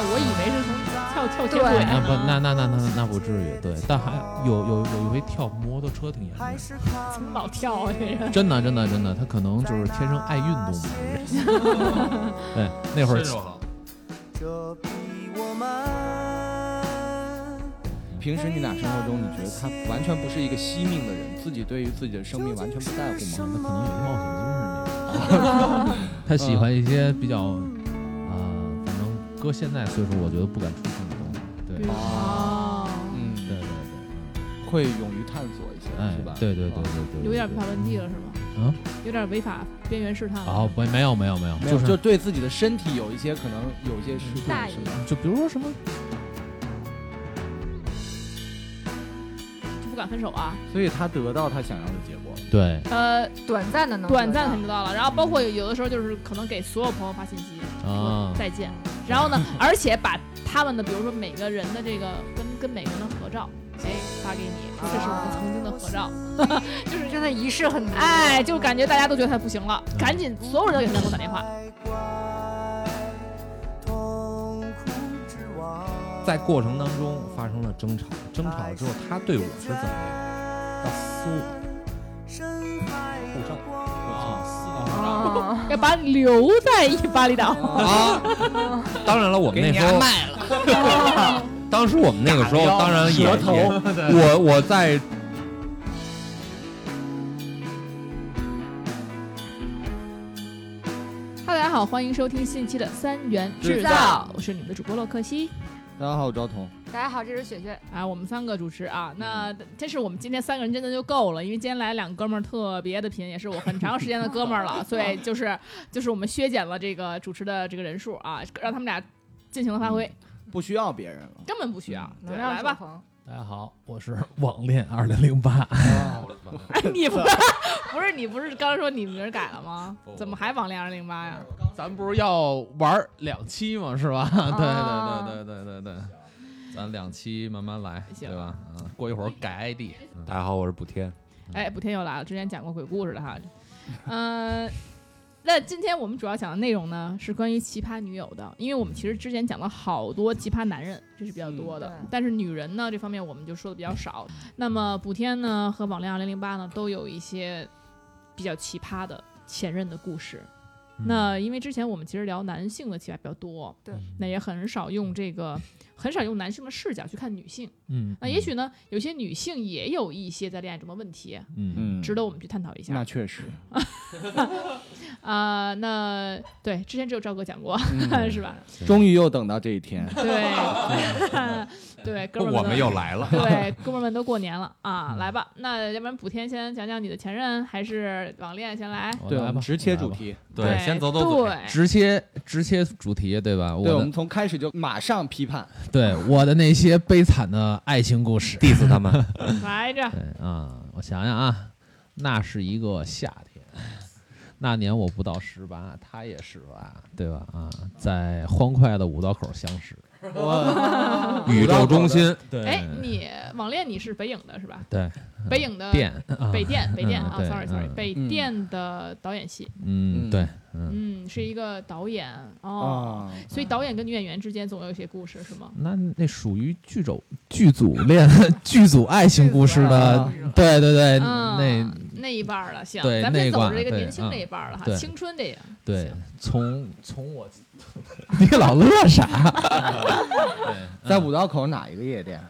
跳，我以为是从跳跳铁对轨那不呢。那那那那那不至于，对，但还有有有一回跳摩托车挺严重的，怎么老跳啊？这人真的真的真的，他可能就是天生爱运动吧。对，那会儿这比我们平时你俩生活中，你觉得他完全不是一个惜命的人，自己对于自己的生命完全不在乎吗？他可能有冒险精神那种。他喜欢一些比较，搁现在岁数，我觉得不敢触碰的东西。对，哦，嗯，对对对，会勇于探索一些，哎是吧？，对对对对对，有点违法乱纪了是吗？嗯，有点违法边缘试探了。哦，不，没有没有没有，没有，就是就对自己的身体有一些可能有一些失控大，意是吧？就比如说什么，就不敢分手啊。所以他得到他想要的结果。对呃，短暂的能短暂得到肯定到了，然后包括有有的时候就是可能给所有朋友发信息啊说再见，然后呢，而且把他们的比如说每个人的这个跟跟每个人的合照，哎发给你，这是我们曾经的合照，就是真的仪式很足哎，就感觉大家都觉得他不行了，赶紧所有人都给他给我打电话，痛苦之王。在过程当中发生了争吵，争吵了之后，他对我是怎么样？要撕我，要把你留在一巴厘岛。啊！当然了，我们那时候卖了，当时我们那个时候，当然也也我我在哈，大家好，欢迎收听新一期的三元制造，我是你们的主播洛克西。大家好，我赵彤。大家好，这是雪雪。啊，我们三个主持啊，那这是我们今天三个人真的就够了，因为今天来两哥们儿特别的频，也是我很长时间的哥们儿了，所以就是就是我们削减了这个主持的这个人数啊，让他们俩尽情的发挥，不需要别人了。根本不需要。对，来吧，大家好，我是网恋二零零八，哎，你不是 不是你不是刚说你名儿改了吗？怎么还网恋二零零八呀？咱不是要玩两期吗？是吧？对啊对对对对对对，咱两期慢慢来，行对吧？嗯，过一会儿改 ID。大家好，我是补天。哎，补天又来了，之前讲过鬼故事的哈。嗯、那今天我们主要讲的内容呢是关于奇葩女友的，因为我们其实之前讲了好多奇葩男人，这是比较多的，嗯但是女人呢这方面我们就说的比较少。那么补天呢和网恋二零零八呢都有一些比较奇葩的前任的故事。那因为之前我们其实聊男性的奇葩比较多，对，那也很少用这个，很少用男性的视角去看女性。嗯，那也许呢，有些女性也有一些在恋爱中的问题，嗯。嗯，值得我们去探讨一下。那确实，啊、那对，之前只有赵哥讲过，嗯。是吧？终于又等到这一天。对，对，哥们儿我们又来了，对，哥们儿们都过年了啊，嗯来吧。那要不然补天先讲讲你的前任，还是网恋先来？对，直切我来吧，主题。对，先走走走。对，直切直切主题，对吧？我对，我的们从开始就马上批判。对我的那些悲惨的爱情故事。diss 他们，来着，对啊，我想想啊，那是一个夏天，那年我不到十八，他也十八，对吧？啊，在欢快的五道口相识。我宇宙中心，对哎，你网恋你是北影的是吧？对北影的电啊北电，北电啊，sorry sorry，嗯北嗯电的导演系，嗯，嗯对，嗯，嗯，是一个导演哦。啊，所以导演跟女演员之间总有一些故事，是吗？那那属于剧组剧组恋剧组爱情故事的啊，对对对，嗯，那那一半了，行，咱们先走着这个年轻嗯这一半了哈，青春这个，对，从从我，你老乐啥？在五道口哪一个夜店？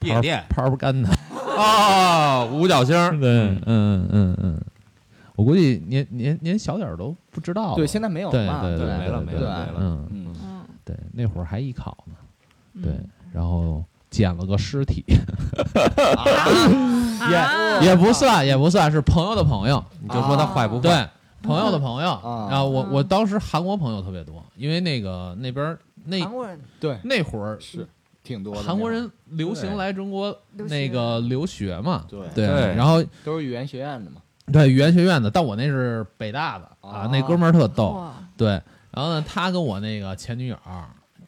夜店。泡泡干的。哦，五角星儿，对，嗯嗯嗯，我估计您您您小点儿都不知道。对，现在没有对嘛，对对没了没了没了。嗯，嗯，嗯，对，那会儿还艺考呢，嗯。对，然后捡了个尸体，也也不算也不算是朋友的朋友，你就说他坏不坏？对，朋友的朋友。啊然后我嗯。我当时韩国朋友特别多，因为那个那边儿那韩国人。对，那会儿是挺多的。韩国人流行来中国那个留学嘛，对对，然后都是语言学院的嘛。对语言学院的，但我那是北大的啊，那哥们儿特逗，对，然后呢，他跟我那个前女友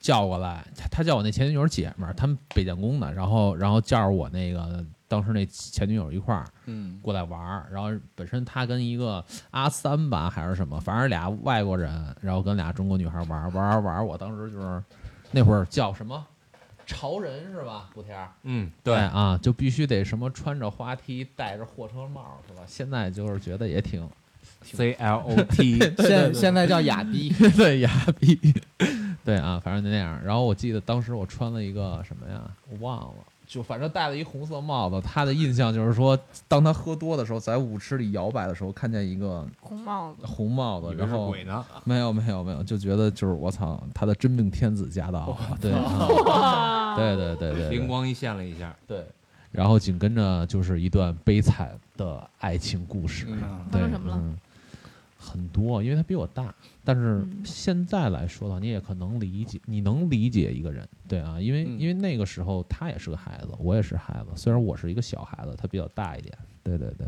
叫过来，他他叫我那前女友姐们儿，他们北建工的，然后然后叫着我那个当时那前女友一块儿嗯，过来玩儿，然后本身他跟一个阿三吧还是什么，反正俩外国人，然后跟俩中国女孩玩儿玩儿玩儿，我当时就是那会儿叫什么潮人是吧？不天儿。嗯，对啊，就必须得什么穿着滑梯，戴着货车帽，是吧？现在就是觉得也挺，C L O T，现现在叫雅逼，对雅逼，对啊，反正就那样。然后我记得当时我穿了一个什么呀，我忘了，就反正戴了一红色帽子。他的印象就是说，当他喝多的时候，在舞池里摇摆的时候，看见一个红帽子，红帽子，然后鬼呢，没有没有没有，就觉得就是我操，他的真命天子驾到了，对对对对对，灵光一现了一下，对，然后紧跟着就是一段悲惨的爱情故事。发生什么了嗯很多，因为他比我大，但是嗯现在来说的话，你也可能理解，你能理解一个人，对啊，因为、嗯因为那个时候他也是个孩子，我也是孩子，虽然我是一个小孩子，他比较大一点，对对对，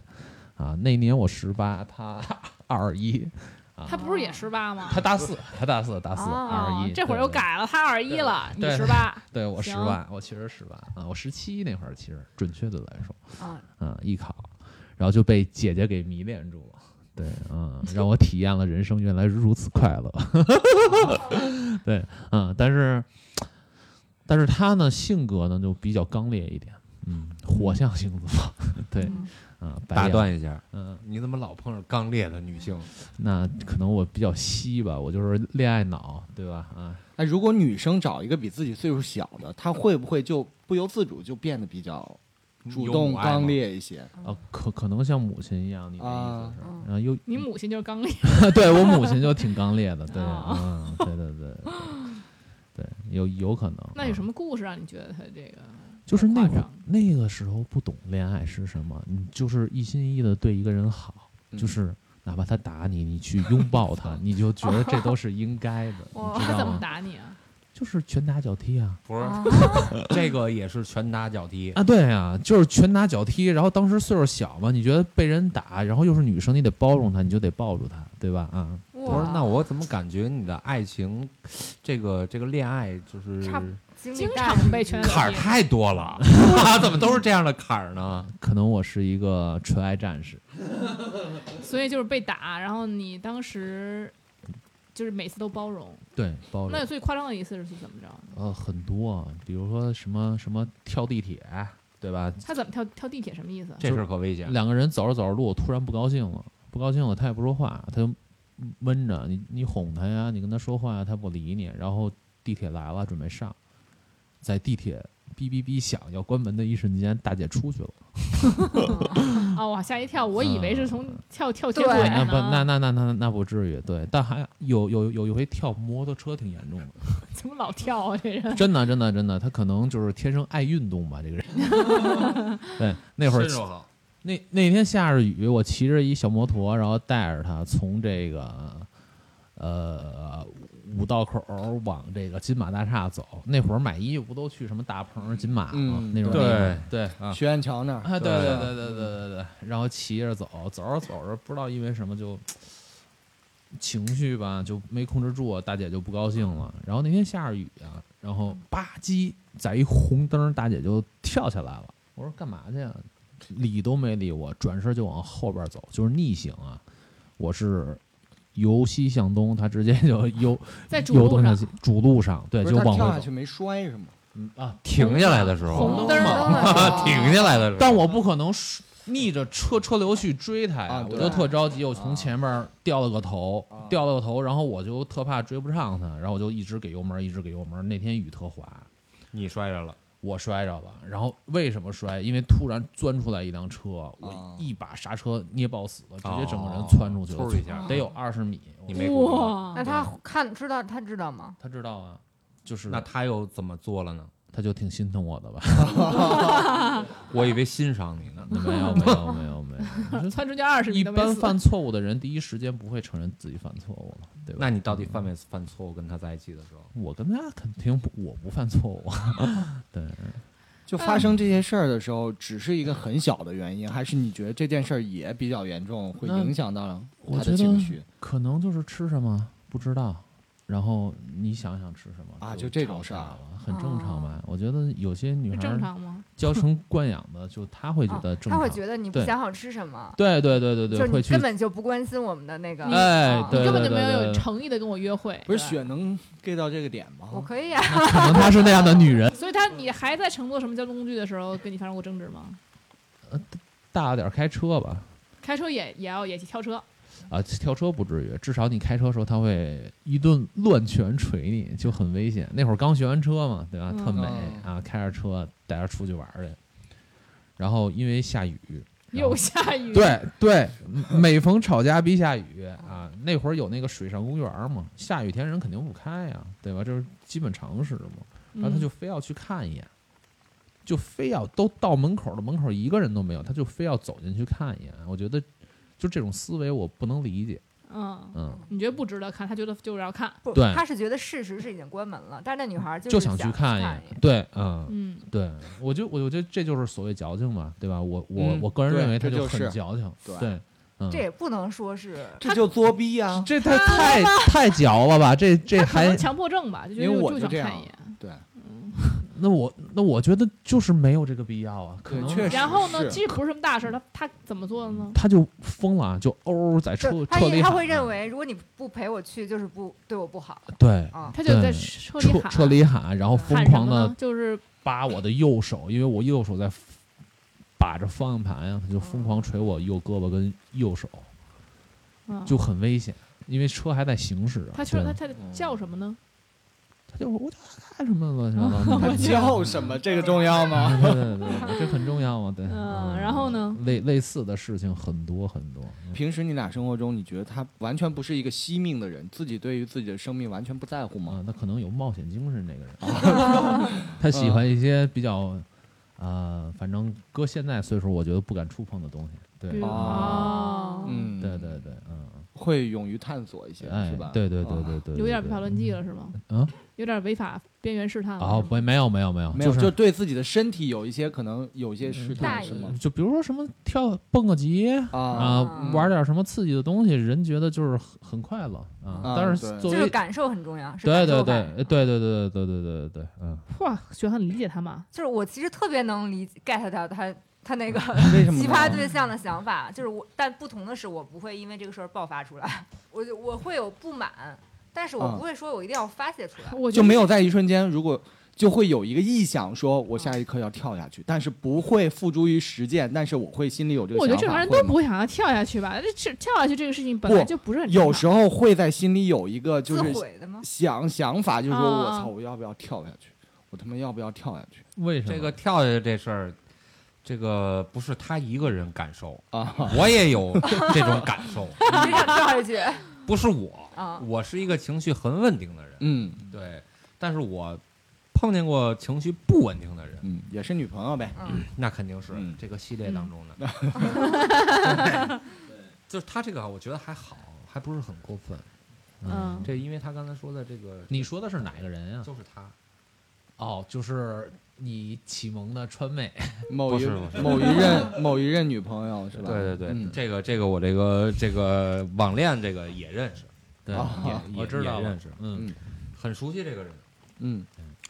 啊，那年我十八，他 二一，啊，他不是也十八吗？他大四，他大四，大四，哦二一，这会儿又，改了，他二一了，你对十八，对我十八，我其实十八啊，我十七那会儿，其实准确的来说。啊，嗯，艺考，然后就被姐姐给迷恋住了。对，嗯，让我体验了人生原来如此快乐。对，嗯，但是，但是他呢，性格呢就比较刚烈一点，嗯，火象星座，对，嗯打，断一下，嗯，你怎么老碰上刚烈的女性？那可能我比较稀吧，我就是恋爱脑，对吧？啊，那，如果女生找一个比自己岁数小的，她会不会就不由自主就变得比较主动刚，烈一些？啊，可可能像母亲一样，你的意啊思是？嗯然后又你母亲就是刚烈，对我母亲就挺刚烈的，对，啊嗯，对对对，对 对，有有可能。啊那有什么故事让你觉得他这个？就是那会儿那个时候不懂恋爱是什么，你就是一心一意的对一个人好，嗯就是哪怕他打你，你去拥抱他，你就觉得这都是应该的，哇你知道他怎么吗？打你啊？就是拳打脚踢啊！不是啊 这个也是拳打脚踢，啊，对啊，就是拳打脚踢。然后当时岁数小嘛，你觉得被人打，然后又是女生，你得包容她，你就得抱住她，对吧？啊，不是？那我怎么感觉你的爱情，这个这个恋爱就是经常被拳坎儿太多了，怎么都是这样的坎儿呢？可能我是一个纯爱战士。所以就是被打，然后你当时就是每次都包容。对，包容那。最夸张的一次是怎么着？呃，很多啊，比如说什么什么跳地铁，对吧？他怎么跳跳地铁什么意思？这事儿可危险。两个人走着走着路，突然不高兴了，不高兴了，他也不说话，他就闷着你，你哄他呀，你跟他说话，他不理你，然后地铁来了，准备上，在地铁哔哔哔响要关门的一瞬间，大姐出去了。哦，我吓一跳，我以为是从跳跳铁对轨那不，那那那那那不至于，对，但还有有有一回跳摩托车挺严重的，怎么老跳啊？这人真的真的真的，他可能就是天生爱运动吧，这个人。对，那会儿那那天下着雨，我骑着一小摩托，然后带着他从这个呃五道口往这个金马大厦走那会儿买衣服不都去什么大棚金马吗那种地方对啊。学院桥那儿。对对。对对对对对然后骑着走走着走着不知道因为什么就情绪吧就没控制住大姐就不高兴了然后那天下着雨啊然后吧唧在一红灯大姐就跳下来了我说干嘛去啊理都没理我转身就往后边走就是逆行啊我是由西向东，他直接就由 在主路上，由东向西，主路上对，不就是往回跳下去。没摔是吗？嗯啊，停下来的时候，红灯 停下来的时候，但我不可能是逆着车车流去追他呀，啊对我就特着急，我从前面掉了个头，啊。掉了个头，然后我就特怕追不上他，然后我就一直给油门，一直给油门。那天雨特滑，你摔着了，我摔着了，然后为什么摔？因为突然钻出来一辆车，啊我一把刹车捏爆死了，直接整个人哦窜出去了，嗖一下得有二十米。你没哇，那他看知道他知道吗？他知道啊，就是那他又怎么做了呢？他就挺心疼我的吧？我以为欣赏你呢。没有没有没有没有，窜出去二十一般犯错误的人，第一时间不会承认自己犯错误了，对吧？那你到底犯没犯错误？跟他在一起的时候，我跟他肯定不，我不犯错误。对，就发生这些事儿的时候，只是一个很小的原因，还是你觉得这件事儿也比较严重，会影响到他我的情绪可能就是吃什么不知道，然后你想想吃什么啊就这种事儿了，很正常吧？我觉得有些女孩儿正常吗？娇生惯养的，就她会觉啊得正常。他会觉得你不对想好吃什么，对对对对对，就是你根本就不关心我们的那个。啊哎对你根本就没有有诚意的跟我约会，不是雪能 get 到这个点吗？我可以啊，可能她是那样的女人，所以她你还在乘坐什么交通工具的时候跟你发生过争执吗？呃大了点儿开车吧。开车也也要也去挑车，啊，跳车不至于，至少你开车的时候他会一顿乱拳捶你，就很危险。那会儿刚学完车嘛，对吧？特嗯美嗯啊，开着车带着出去玩去，然后因为下雨，又下雨，对对，每逢吵架必下雨啊。那会儿有那个水上公园嘛，下雨天人肯定不开呀，对吧？这是基本常识嘛。嗯，然后他就非要去看一眼，就非要都到门口了，门口一个人都没有，他就非要走进去看一眼。我觉得就这种思维我不能理解，嗯，嗯。你觉得不值得看，他觉得就是要看，不，对他是觉得事实是已经关门了，但是那女孩就想去看一一眼。对，嗯，嗯，对，我就我我觉得这就是所谓矫情嘛，对吧？我我、嗯我个人认为他这就是很矫情，对对，嗯，这也不能说是这就作逼啊！这太太太矫了吧？这这还能强迫症吧，就觉得就我就这样想看一眼。对，那我那我觉得就是没有这个必要啊，可能确实然后呢，其实不是什么大事儿，他他怎么做的呢？他就疯了，就嗷在车就他他车里喊会认为，如果你不陪我去，就是不对我不好对啊。他就在车里喊，车车里喊，然后疯狂的？就是扒我的右手，因为我右手在把着方向盘呀，他就疯狂捶我右胳膊跟右手，嗯就很危险，因为车还在行驶他说他他叫什么呢？他就我叫他干什么乱七八糟的？我叫什么？这个重要吗？对对对对，这很重要吗，对。嗯然后呢类类似的事情很多很多。平时你俩生活中，你觉得他完全不是一个惜命的人，自己对于自己的生命完全不在乎吗？啊，那可能有冒险精神，这个人，他喜欢一些比较，呃，反正搁现在岁数，我觉得不敢触碰的东西。对，比如哦哦，嗯，对对对，嗯，会勇于探索一些，哎是吧？，对对对啊对对，有点违对法乱纪了是吗？嗯，有点违法边缘试探了。哦，不，没有没有没有，没有，是就对自己的身体有一些可能有一些试探，是吗？就比如说什么跳蹦个极啊玩点什么刺激的东西，人觉得就是很很快乐啊。啊但是对作为就是感受很重要，是对对对对对对对对对对对，嗯，哇，雪很理解他嘛。就是我其实特别能理解 get 到他他那个奇葩对象的想法，就是我，但不同的是，我不会因为这个事儿爆发出来，我就我会有不满，但是我嗯不会说我一定要发泄出来。我就没有在一瞬间，如果就会有一个臆想，说我下一刻要跳下去，但是不会付诸于实践，但是我会心里有这个我觉。得正常人都不会会想要跳下去吧？这这跳下去这个事情本来就不是很有时候会在心里有一个就自是毁的吗？想想法，就是说啊我操，我要不要跳下去？我他妈要不要跳下去为什么这个跳下去这事儿，这个不是他一个人感受，啊？我也有这种感受，你想跳下去不是我，啊？我是一个情绪很稳定的人，嗯。对，但是我碰见过情绪不稳定的人，嗯，也是女朋友呗。嗯，那肯定是嗯。这个系列当中的，就是他这个我觉得还好，还不是很过分，嗯。这因为他刚才说的这个，你说的是哪个人呀？就是他，哦，就是你启蒙的川妹。某一不是不是。某一任某一任女朋友是吧？对对对，嗯。这个这个我这个这个网恋这个也认识，对啊也也我知道也认识，嗯。嗯。很熟悉这个人。嗯。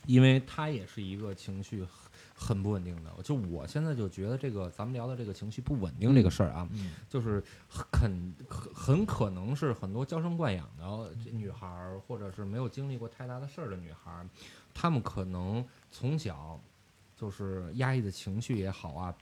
因为他也是一个情绪很很不稳定的。就我现在就觉得这个咱们聊的这个情绪不稳定这个事儿啊，嗯。就是很很很可能是很多娇生惯养的女孩儿，或者是没有经历过太大的事儿的女孩儿，她们可能从小就是压抑的情绪也好啊，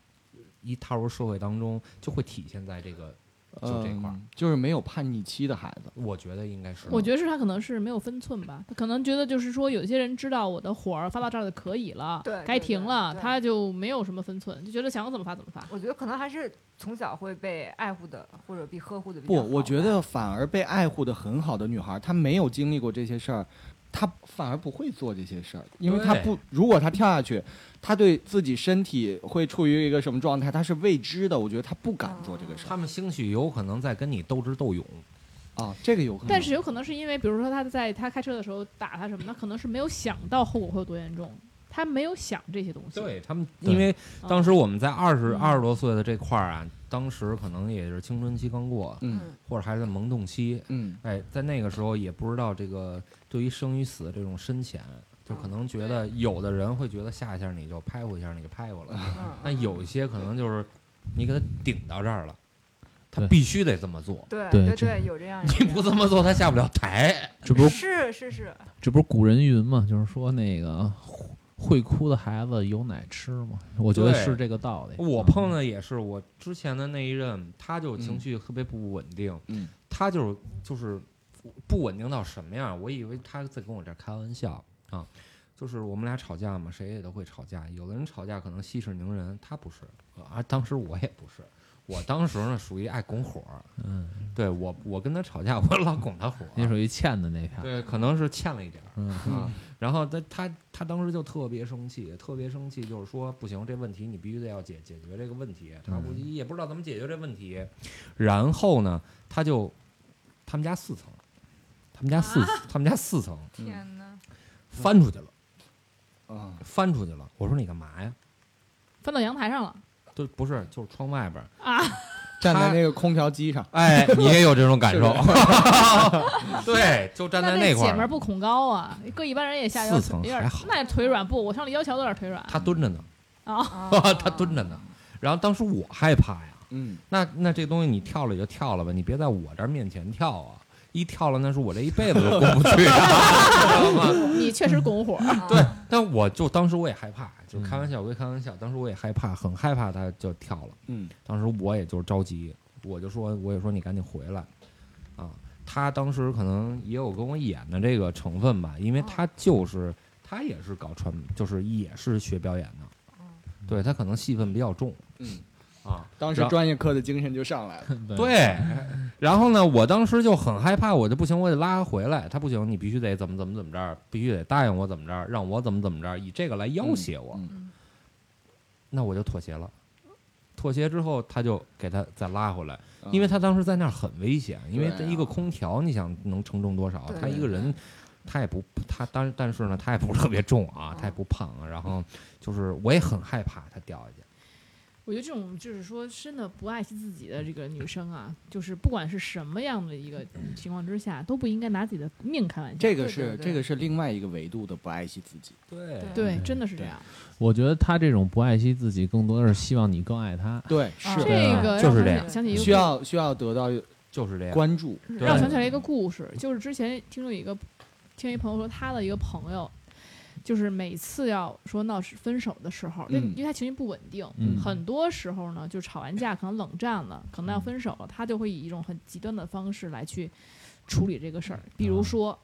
一踏入社会当中就会体现在这个就这块儿。嗯就是没有叛逆期的孩子。我觉得应该是，我觉得是他可能是没有分寸吧，他可能觉得就是说，有些人知道我的火儿发到这儿就可以了，该停了，他就没有什么分寸，就觉得想怎么发怎么发。我觉得可能还是从小会被爱护的，或者被呵护的比不，较好我觉得反而被爱护的很好的女孩，她没有经历过这些事儿，她反而不会做这些事儿，因为他不，如果他跳下去，他对自己身体会处于一个什么状态，他是未知的，我觉得他不敢做这个事儿他们兴许有可能在跟你斗智斗勇。啊，这个有可能。但是有可能是因为，比如说他在他开车的时候打他什么，他可能是没有想到后果会有多严重，他没有想这些东西。对他们，因为嗯当时我们在二十嗯二十多岁的这块儿啊，当时可能也是青春期刚过，嗯或者还在萌动期。嗯哎，在那个时候也不知道这个对于生与死这种深浅，就可能觉得有的人会觉得下一下你就拍我一下你就拍我了，嗯，但有一些可能就是你给他顶到这儿了，他必须得这么做，对对对对，有这样。你不这么做他下不了台。这不是是是是，这不是古人云嘛，就是说那个会哭的孩子有奶吃吗，我觉得是这个道理。我碰的也是，我之前的那一任，他就情绪特别不稳定，嗯他就是就是不稳定到什么样？我以为他在跟我这儿开玩笑啊，就是我们俩吵架嘛，谁也都会吵架。有的人吵架可能息事宁人，他不是啊，当时我也不是，我当时呢属于爱拱火儿，嗯，对我我跟他吵架，我老拱他火儿，你属于欠的那票。对，可能是欠了一点儿。嗯啊，然后他他他当时就特别生气，特别生气，就是说不行，这问题你必须得要解解决这个问题。他嗯估计也不知道怎么解决这问题，然后呢，他就他们家四层，他们家四、他们家四层天哪！翻出去了，啊，翻出去了。我说你干嘛呀？翻到阳台上了对，不是，就是窗外边儿。啊！站在那个空调机上，哎，你也有这种感受？对，就站在那块那姐们儿儿，不恐高啊，搁一般人也下有四层有点还好那腿软不？我上立交桥都有点腿软他蹲着呢，啊。他蹲着呢。然后当时我害怕呀。嗯，那那这东西你跳了也就跳了吧，你别在我这儿面前跳啊！一跳了，那是我这一辈子都过不去。啊，知道吗？你确实拱火，对，但我就当时我也害怕，就开玩笑归开玩笑，当时我也害怕，很害怕他就跳了。嗯，当时我也就是着急，我就说我也说你赶紧回来，啊，他当时可能也有跟我演的这个成分吧，因为他就是他也是搞传，就是也是学表演的，对他可能戏份比较重，嗯啊，当时专业课的精神就上来了。对，然后呢，我当时就很害怕，我就不行，我得拉他回来。他不行，你必须得怎么怎么怎么着，必须得答应我怎么着，让我怎么怎么着，以这个来要挟我。嗯那我就妥协了。妥协之后，他就给他再拉回来，嗯因为他当时在那儿很危险，因为对啊这一个空调，你想能承重多少？他一个人，他也不，他但但是呢，他也不是特别重啊，嗯他也不胖啊，然后就是我也很害怕他掉下去。我觉得这种就是说真的不爱惜自己的这个女生啊，就是不管是什么样的一个情况之下，都不应该拿自己的命开玩笑。这个对对对是这个是另外一个维度的不爱惜自己。对对，对真的是这样。我觉得他这种不爱惜自己，更多的是希望你更爱他。对，啊是这个就是这样想起一个需要需要得到就是这样。关注。让我想起来一个故事，就是之前听说一个听一朋友说，他的一个朋友，就是每次要说闹分手的时候，因为嗯。因为他情绪不稳定，嗯。很多时候呢，就吵完架可能冷战了，可能要分手了，他就会以一种很极端的方式来去处理这个事儿，比如说。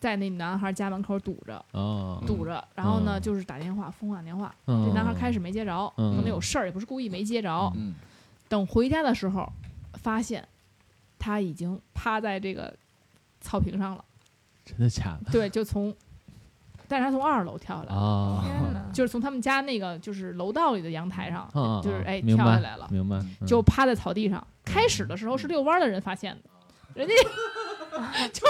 在那男孩家门口堵着，啊，堵着，然后呢，嗯。就是打电话，疯狂打电话。嗯。这男孩开始没接着，嗯。可能有事儿，也不是故意没接着。嗯。等回家的时候，发现他已经趴在这个草坪上了。真的假的？对，就从，但是他从二楼跳下来了，啊？天！就是从他们家那个就是楼道里的阳台上，啊，就是哎跳下来了，明白，嗯。就趴在草地上。开始的时候是遛弯的人发现的，人家 就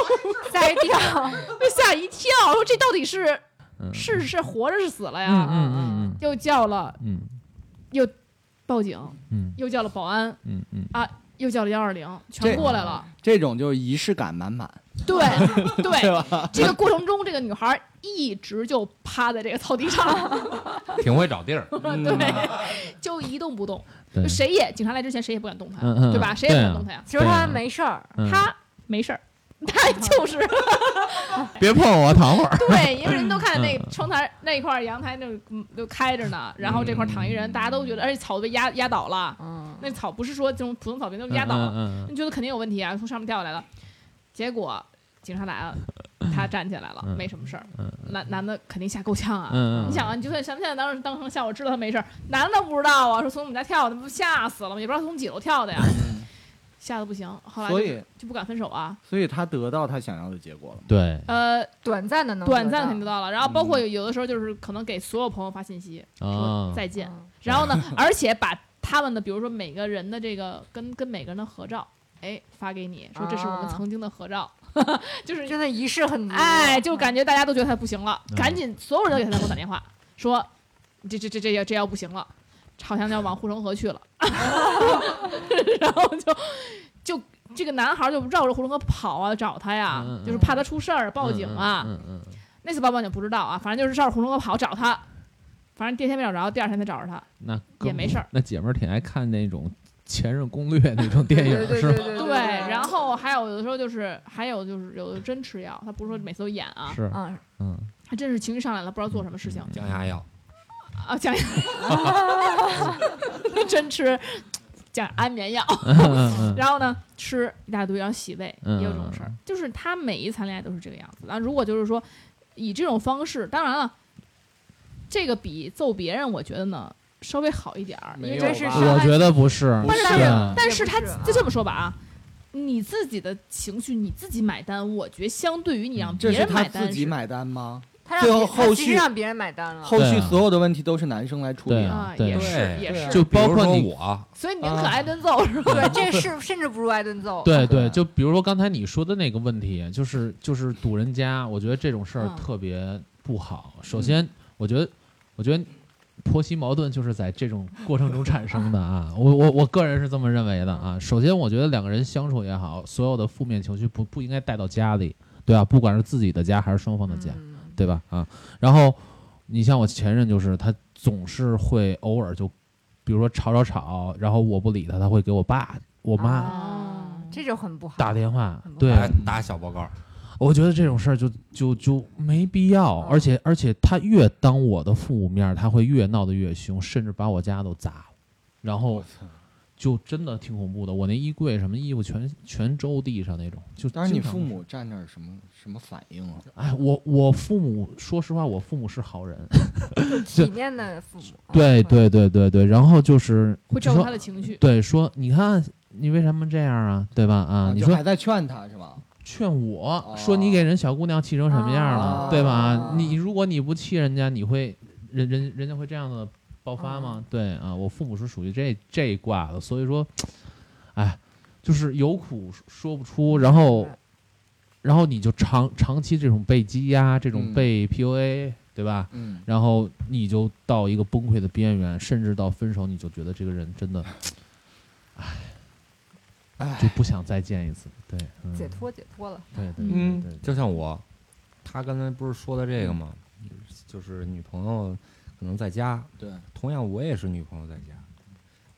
吓一跳，被吓一跳，说这到底是嗯。是是活着是死了嗯呀？嗯嗯。又叫了嗯。又报警，嗯。又叫了保安，嗯嗯。啊又叫了幺二零，全过来了。这种就是仪式感满满，对 对，这个过程中，这个女孩一直就趴在这个草地上，挺会找地儿。对，就一动不动。就谁也警察来之前，谁也不敢动她，嗯嗯对吧？谁也不敢动她呀。其实她没事儿，嗯她没事儿，她就是别碰我，躺会儿。对，因为人都看那窗台那一块阳台那嗯就开着呢，然后这块躺一人，大家都觉得，而且草被压压倒了，嗯，那草不是说这种普通草坪都压倒了，嗯你觉得肯定有问题啊，从上面掉下来了。结果警察来了，他站起来了，嗯没什么事儿。嗯男男的肯定吓够呛啊！嗯嗯你想啊，你就算想现在当时当成笑，我知道他没事儿，男的不知道啊，说从我们家跳的，不吓死了吗？也不知道从几楼跳的呀，吓得不行。后来就所以就不敢分手啊。所以他得到他想要的结果了。对呃，短暂的能短暂得肯定得到了，然后包括有有的时候就是可能给所有朋友发信息啊说再见，嗯然后呢，而且把他们的比如说每个人的这个跟跟每个人的合照，哎，发给你说这是我们啊。曾经的合照，就是真的仪式很足哎，就感觉大家都觉得他不行了，嗯。赶紧所有人都给他给我打电话说，这这这这要这要不行了，好像要往护城河去了，然后就就这个男孩就绕着护城河跑啊找他呀，嗯嗯就是怕他出事儿报警啊，嗯嗯那次报报警不知道啊，反正就是绕着红灯跑找他，反正第一天没找着，第二天才找着他。那也没事儿。那姐们儿挺爱看那种前任攻略那种电影是吗？对对对，然后还有有的时候就是，还有就是有的真吃药，他不是说每次都演啊，是，嗯，嗯，他真是情绪上来了，不知道做什么事情降压药，啊，降压真吃降安眠药，嗯嗯然后呢吃一大堆，然后洗胃，嗯也有这种事儿。就是他每一谈恋爱都是这个样子。然后如果就是说以这种方式，当然了，这个比揍别人，我觉得呢稍微好一点儿，因为这是吧我觉得不是，但是但是他就这么说吧啊，你自己的情绪你自己买单，我觉得相对于你让别人买单是自己买单吗？他让最后别他后续其实让别人买单了。后续所有的问题都是男生来处理对啊。也是也是，就包括你我，所以宁可挨顿揍是吧？对，这是甚至不如挨顿揍。对对，就比如说刚才你说的那个问题，就是就是堵人家，我觉得这种事儿嗯特别不好。首先，我觉得我觉得婆媳矛盾就是在这种过程中产生的啊，我我我个人是这么认为的啊。首先，我觉得两个人相处也好，所有的负面情绪不不应该带到家里，对吧？不管是自己的家还是双方的家，嗯对吧？啊，然后你像我前任，就是他总是会偶尔就，比如说吵吵吵，然后我不理他，他会给我爸、我妈啊这就很不好。打电话对，打打小报告，我觉得这种事儿就就就没必要，嗯而且而且他越当我的父母面儿，他会越闹得越凶，甚至把我家都砸了，然后就真的挺恐怖的。我那衣柜什么衣服全全周地上那种，就当时你父母站那儿什么什么反应啊？哎，我我父母说实话，我父母是好人，体面的父母。对嗯，对对对对，然后就是会照顾他的情绪。对说，你看你为什么这样啊，对吧？啊，你说就还在劝他是吧？劝我说你给人小姑娘气成什么样了，哦对吧？你如果你不气人家，你会人人人家会这样的爆发吗？对啊，我父母是属于这这一挂的，所以说，哎，就是有苦说不出，然后然后你就长长期这种被积压，这种嗯被 PUA，、对吧？嗯，然后你就到一个崩溃的边缘，甚至到分手，你就觉得这个人真的 哎就，不想再见一次。对，嗯、解脱解脱了。对对对嗯对对，就像我，他刚才不是说的这个吗？就是女朋友可能在家，对，同样我也是女朋友在家。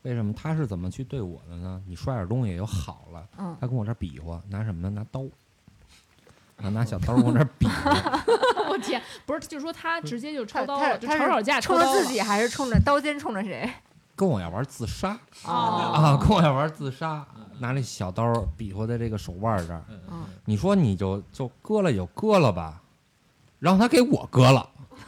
为什么他是怎么去对我的呢？你摔点东西就好了，嗯，他跟我这比划，拿什么呢？拿刀，啊，拿小刀跟我这比划。我天，不是，就是说他直接就他他抄刀了，就吵吵架，冲抄刀了着自己还是冲着刀尖冲着谁？跟我要玩自杀哦啊，跟我要玩自杀，拿那小刀比划在这个手腕这儿。嗯，你说你就就割了就割了吧，然后他给我割了，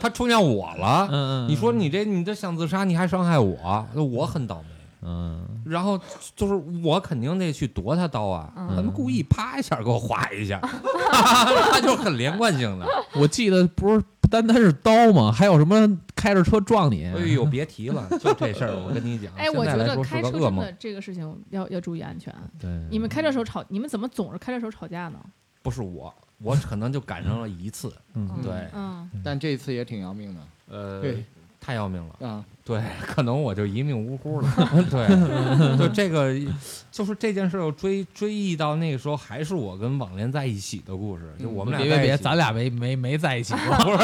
他冲向我了。嗯嗯，你说你这你这想自杀，你还伤害我，我很倒霉。嗯然后就是我肯定得去夺他刀啊，嗯他们故意啪一下给我划一下，他就很连贯性的。我记得不是不单单是刀吗？还有什么开着车撞你？哎呦，别提了，就这事儿，我跟你讲，哎，我觉得开车真的。这个事情要要注意安全。对，你们开车时候吵，你们怎么总是开车时候吵架呢？不是我，我可能就赶上了一次，嗯对，嗯，但这次也挺要命的呃对，太要命了。啊。对，可能我就一命呜呼了。对，就这个，就是这件事儿，又追追忆到那个时候，还是我跟网恋在一起的故事。就我们俩别别别，咱俩没没没在一起过。不是，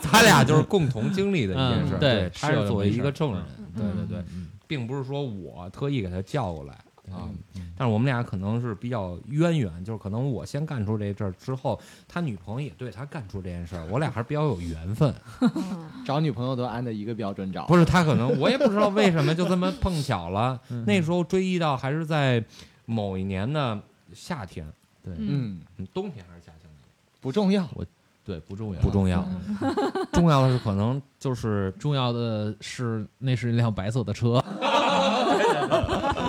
咱俩就是共同经历的一件事。嗯对他是作为一个证人，对对对，嗯并不是说我特意给他叫过来啊。嗯但是我们俩可能是比较渊源，就是可能我先干出这事儿之后，他女朋友也对他干出这件事儿，我俩还是比较有缘分。找女朋友都按照一个标准找，不是他可能我也不知道为什么就这么碰巧了。嗯那时候追忆到还是在某一年的夏天，对，嗯冬天还是夏天不重要。我对，不重要，不重要，重要的是可能就是重要的是那是一辆白色的车。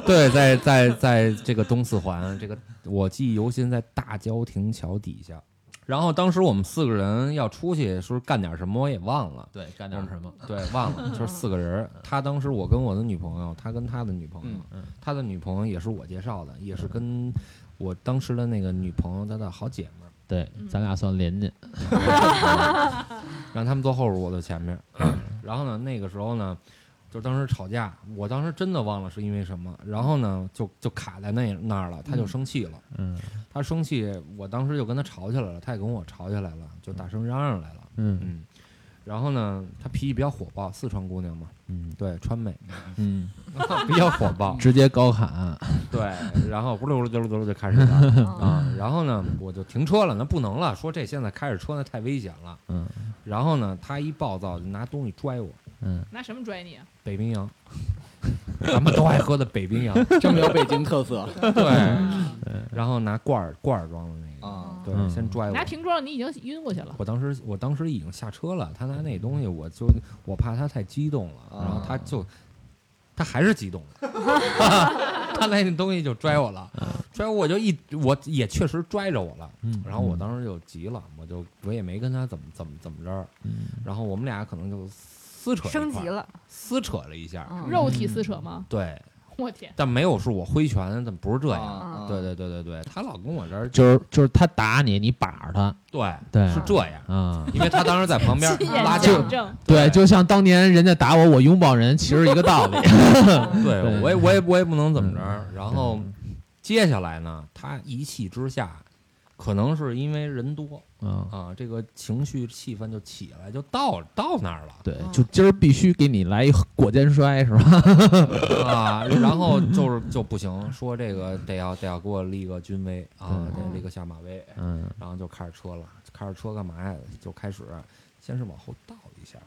对，在在在这个东四环，这个我记忆犹新，在大郊亭桥底下。然后当时我们四个人要出去，说干点什么，我也忘了。对，干点什么？对，忘了，就是四个人。他当时我跟我的女朋友，他跟他的女朋友，嗯他的女朋友也是我介绍的，也是跟我当时的那个女朋友她的好姐们儿，对，咱俩算邻居。让他们坐后边，我坐前面儿。然后呢，那个时候呢，就当时吵架，我当时真的忘了是因为什么，然后呢，就就卡在那那儿了，他就嗯生气了，嗯。他生气，我当时就跟他吵起来了，他也跟我吵起来了，就大声嚷嚷来了，嗯。嗯，然后呢，他脾气比较火爆，四川姑娘嘛，嗯对，川美嗯，比较火爆，直接高喊，对，然后咕噜咕噜咕噜咕噜就开始了。嗯啊，然后呢，我就停车了，那不能了，说这现在开着车那太危险了，嗯。然后呢，他一暴躁就拿东西拽我，嗯，拿什么拽你啊？北冰洋，咱们都爱喝的北冰洋，这么有北京特色。对，嗯。然后拿罐儿罐儿装的那个，啊！对，嗯。先拽我。拿。瓶装，你已经晕过去了。我当时我当时已经下车了，他拿那东西，我就我怕他太激动了，然后他就他还是激动了，他那东西就拽我了，拽我我就一我也确实拽着我了，嗯。然后我当时就急了，我就我也没跟他怎么怎么怎么着，嗯。然后我们俩可能就撕扯升级了，撕扯了一下，嗯肉体撕扯吗？对，我天，但没有是我挥拳，怎么不是这样？啊对对对对对，他老跟我这儿就是就是他打你，你把着他对对是这样，啊。因为他当时在旁边亲眼拉架见证，对，就像当年人家打我，我拥抱人，其实一个道理。对对我也我也我也不能怎么着。然后嗯接下来呢，他一气之下，可能是因为人多嗯，啊，这个情绪气氛就起来，就到到那儿了对，就今儿必须给你来一过肩摔，是吧？啊。然后就是就不行，说这个得要得要给我立个军威啊，嗯得立个下马威。嗯然后就开着车了，开着车干嘛呀？就开始先是往后倒一下，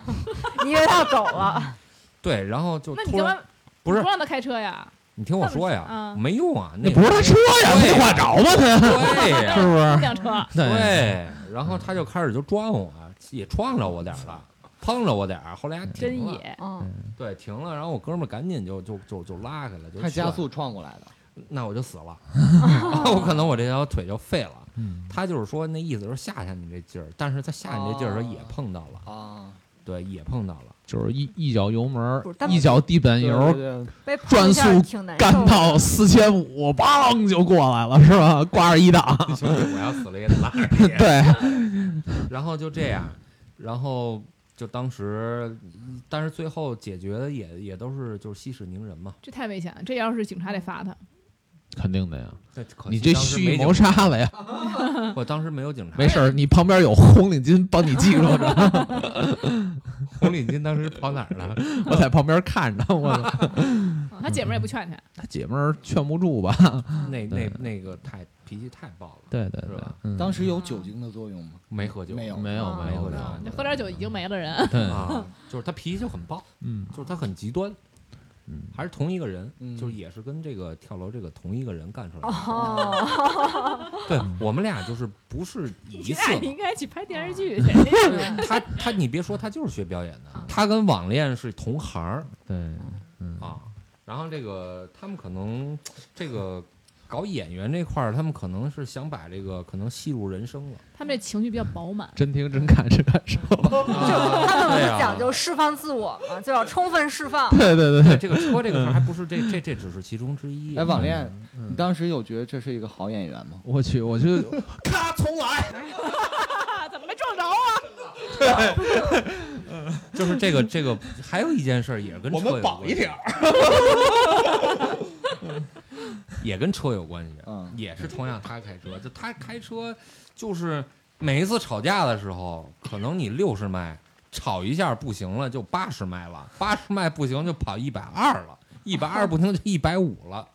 你以为他要走了？对，然后就突然那你干嘛不是不让他开车呀？你听我说呀，嗯没用啊，那不是他车呀，没挂着吗？他对呀 是不是？辆车，对，然后他就开始就撞我，也撞着我点儿了，碰着我点儿，后来还真停了，野，嗯，对，停了，然后我哥们儿赶紧就就就就拉开了，就劝他加，速撞过来的，那我就死了，我可能我这条腿就废了。嗯他就是说那意思是吓吓你这劲儿，但是他吓你这劲儿的时候也碰到了，啊，对，也碰到了。就是一一脚油门一脚地板油，转速干。到四千五，梆就过来了，是吧？挂着一档，兄弟，我要死了也得拉着你。对，然后就这样，然后就当时，但是最后解决的也也都是就是息事宁人嘛。这太危险了。这要是警察得罚他。肯定的呀。你这蓄意谋杀了呀？我当时没有警察，没事儿，你旁边有红领巾帮你记住着，红领巾当时跑哪儿了？我在旁边看着，我嗯他姐们儿也不劝他，他姐们儿劝不住吧？那那那个太脾气太暴了，对对对是吧，嗯当时有酒精的作用吗？没喝酒，没有没有啊没有喝点酒已经没了人。对，啊，就是他脾气就很暴，嗯就是他很极端，嗯。还是同一个人，嗯。就是也是跟这个跳楼这个同一个人干出来的。哦，对我们俩就是不是一次你应该去拍电视剧。他他你别说，他就是学表演的，他跟网恋是同行儿。对，嗯啊。然后这个他们可能这个搞演员这块儿，他们可能是想把这个可能戏入人生了。他们这情绪比较饱满。真听真看真感受，就他们不是讲究释放自我嘛，就要充分释放。对对对这个车这个事儿还不是这这这只是其中之一。哎，网恋，嗯你当时有觉得这是一个好演员吗？我去，我就 咔重来，啊，怎么没撞着啊？对 就是这个这个还有一件事儿也跟我们绑一，点儿，也跟车有关系。嗯，也是同样他开车，就他开车就是每一次吵架的时候，可能你六十迈吵一下不行了就八十迈了，八十迈不行就跑一百二了，一百二不行就一百五了，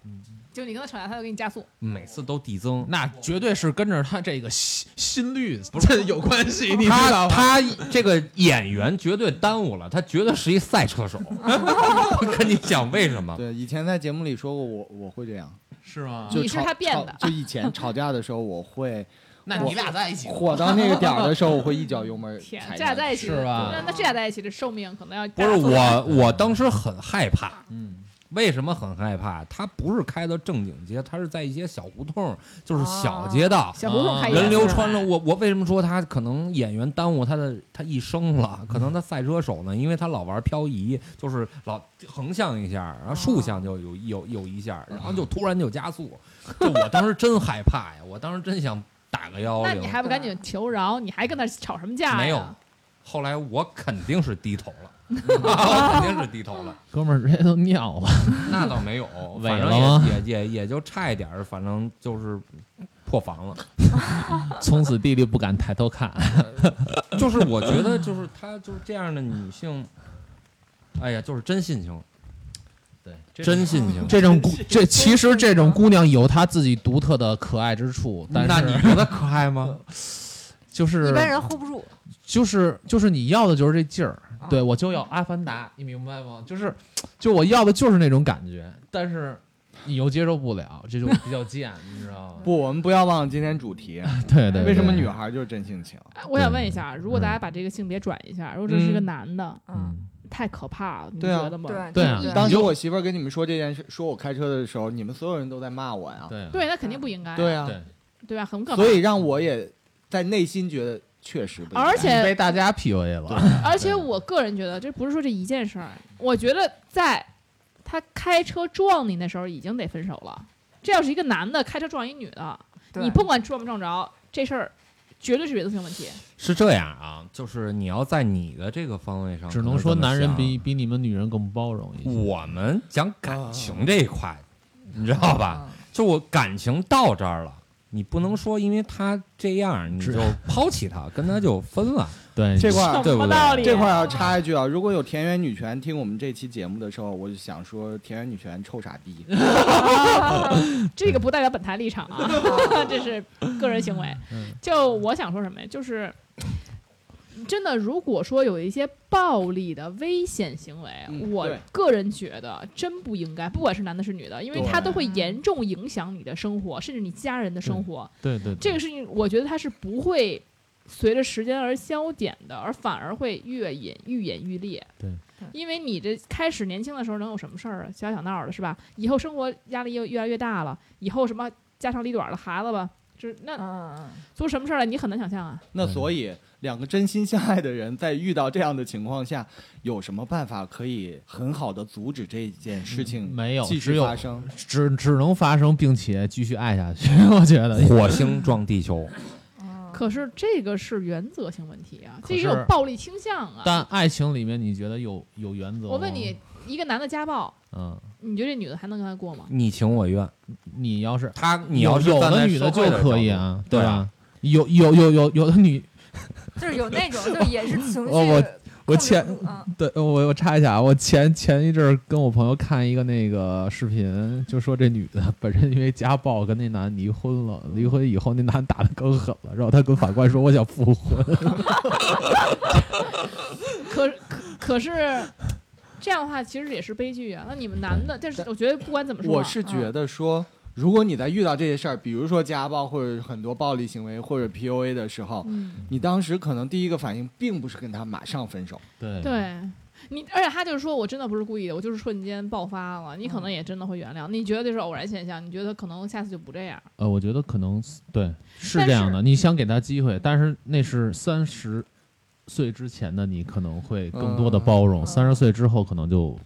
就你跟他吵架，他就给你加速。每次都递增。那绝对是跟着他这个心心率不是有关系，你知他道吗？他这个演员绝对耽误了，他绝对是一赛车手。我跟你讲为什么？对，以前在节目里说过我我会这样，是吗？就你是吵他变的。就以前吵架的时候，我会 那你俩在一起火到那个点儿的时候，我会一脚 油门天，踩这俩在一起是吧？那那这俩在一起的寿命可能要不是我，我当时很害怕。嗯，为什么很害怕？他不是开的正经街，他是在一些小胡同，就是小街道。小胡同开人流演穿了，我我为什么说他可能演员耽误他的他一生了？可能他赛车手呢，因为他老玩漂移，就是老横向一下，然后竖向就有有有一下，然后就突然就加速。就我当时真害怕呀，我当时真想打个幺幺零。那你还不赶紧求饶？你还跟他吵什么架呀？没有后来我肯定是低头了，我肯定是低头了。哥们儿直接都尿了，那倒没有，萎反正也也也也就差一点儿，反正就是破防了。从此弟弟不敢抬头看。就是我觉得，就是她就是这样的女性，哎呀，就是真性情，对，真性情。这种姑，这其实这种姑娘有她自己独特的可爱之处，但那是你觉得可爱吗？就是一般人 hold 不住。就是就是你要的就是这劲儿，啊对我就要阿凡达，你明白吗？就是就我要的就是那种感觉，但是你又接受不了，这就比较贱，你知道吗？不，我们不要忘了今天主题。对对，为什么女孩就是真性情？哎我想问一下，如果大家把这个性别转一下，如果这是个嗯男的，嗯，太可怕了，你对啊觉得吗？对对啊对当时我媳妇儿跟你们说这件事，说我开车的时候，你们所有人都在骂我呀。对啊对，那肯定不应该。对啊，对，对吧？很可怕。所以让我也在内心觉得确实不。而且被大家 PUA 了，而且我个人觉得，这不是说这一件事儿，我觉得在他开车撞你那时候已经得分手了。这要是一个男的开车撞一女的，你不管撞没撞着，这事儿绝对是原则性问题。是这样啊，就是你要在你的这个方位上，只能说男人比。比比你们女人更包容一些。我们讲感情这一块，你知道吧？嗯就我感情到这儿了，你不能说因为他这样你就抛弃他，跟他就分了。对这块儿对不对？这块儿要插 一句啊，如果有田园女权听我们这期节目的时候，我就想说田园女权臭傻逼。这个不代表本台立场啊，这是个人行为。嗯就我想说什么呀？就是真的，如果说有一些暴力的危险行为，我个人觉得真不应该，不管是男的是女的，因为对它都会严重影响你的生活，甚至你家人的生活。对对，这个事情，我觉得它是不会随着时间而消减的，而反而会越演愈演愈烈。对对因为你这开始年轻的时候能有什么事儿啊？小小闹的是吧？以后生活压力又越来越大了，以后什么家长里短的孩子吧，就是那嗯嗯做什么事儿来，你很难想象啊。那所以两个真心相爱的人在遇到这样的情况下，有什么办法可以很好的阻止这件事情没有，继只有续发生？只只能发生，并且继续爱下去。我觉得火星撞地球，嗯，可是这个是原则性问题啊，这个是有暴力倾向啊。但爱情里面，你觉得有有原则？我问你，，一个男的家暴，嗯，你觉得这女的还能跟他过吗？你情我愿。你要是他，你要是有的女的就可以啊，对吧？有有有有有的女，就是有那种，就是也是情绪哦我我前嗯对我我插一下啊，我前前一阵儿跟我朋友看一个那个视频，就说这女的本身因为家暴跟那男离婚了，离婚以后那男打的更狠了，然后她跟法官说我想复婚，可可可是这样的话，其实也是悲剧啊。那你们男的，但是我觉得不管怎么说啊，我是觉得说，如果你在遇到这些事儿，比如说家暴或者很多暴力行为或者 PUA 的时候，嗯，你当时可能第一个反应并不是跟他马上分手，对对。你，而且他就是说我真的不是故意的，我就是瞬间爆发了，你可能也真的会原谅。你觉得这是偶然现象，你觉得可能下次就不这样。呃，我觉得可能对是这样的，你想给他机会，但是那是三十岁之前的你可能会更多的包容，嗯三十岁之后可能就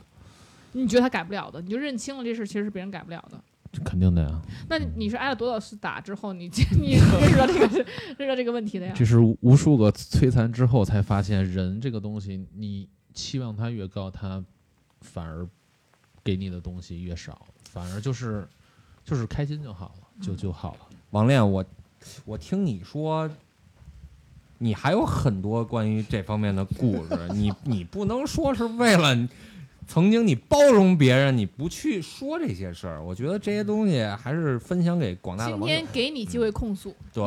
你觉得他改不了的，你就认清了这事，其实是别人改不了的。就肯定的呀，那你是挨了多少次打之后，你 你认识到这个认识到这个问题的呀？这是无数个摧残之后才发现，人这个东西，你期望它越高，它反而给你的东西越少，反而就是就是开心就好了，就就好了。王炼，我我听你说，你还有很多关于这方面的故事，你你不能说是为了曾经你包容别人，你不去说这些事儿。我觉得这些东西还是分享给广大的今天。给你机会控诉，对，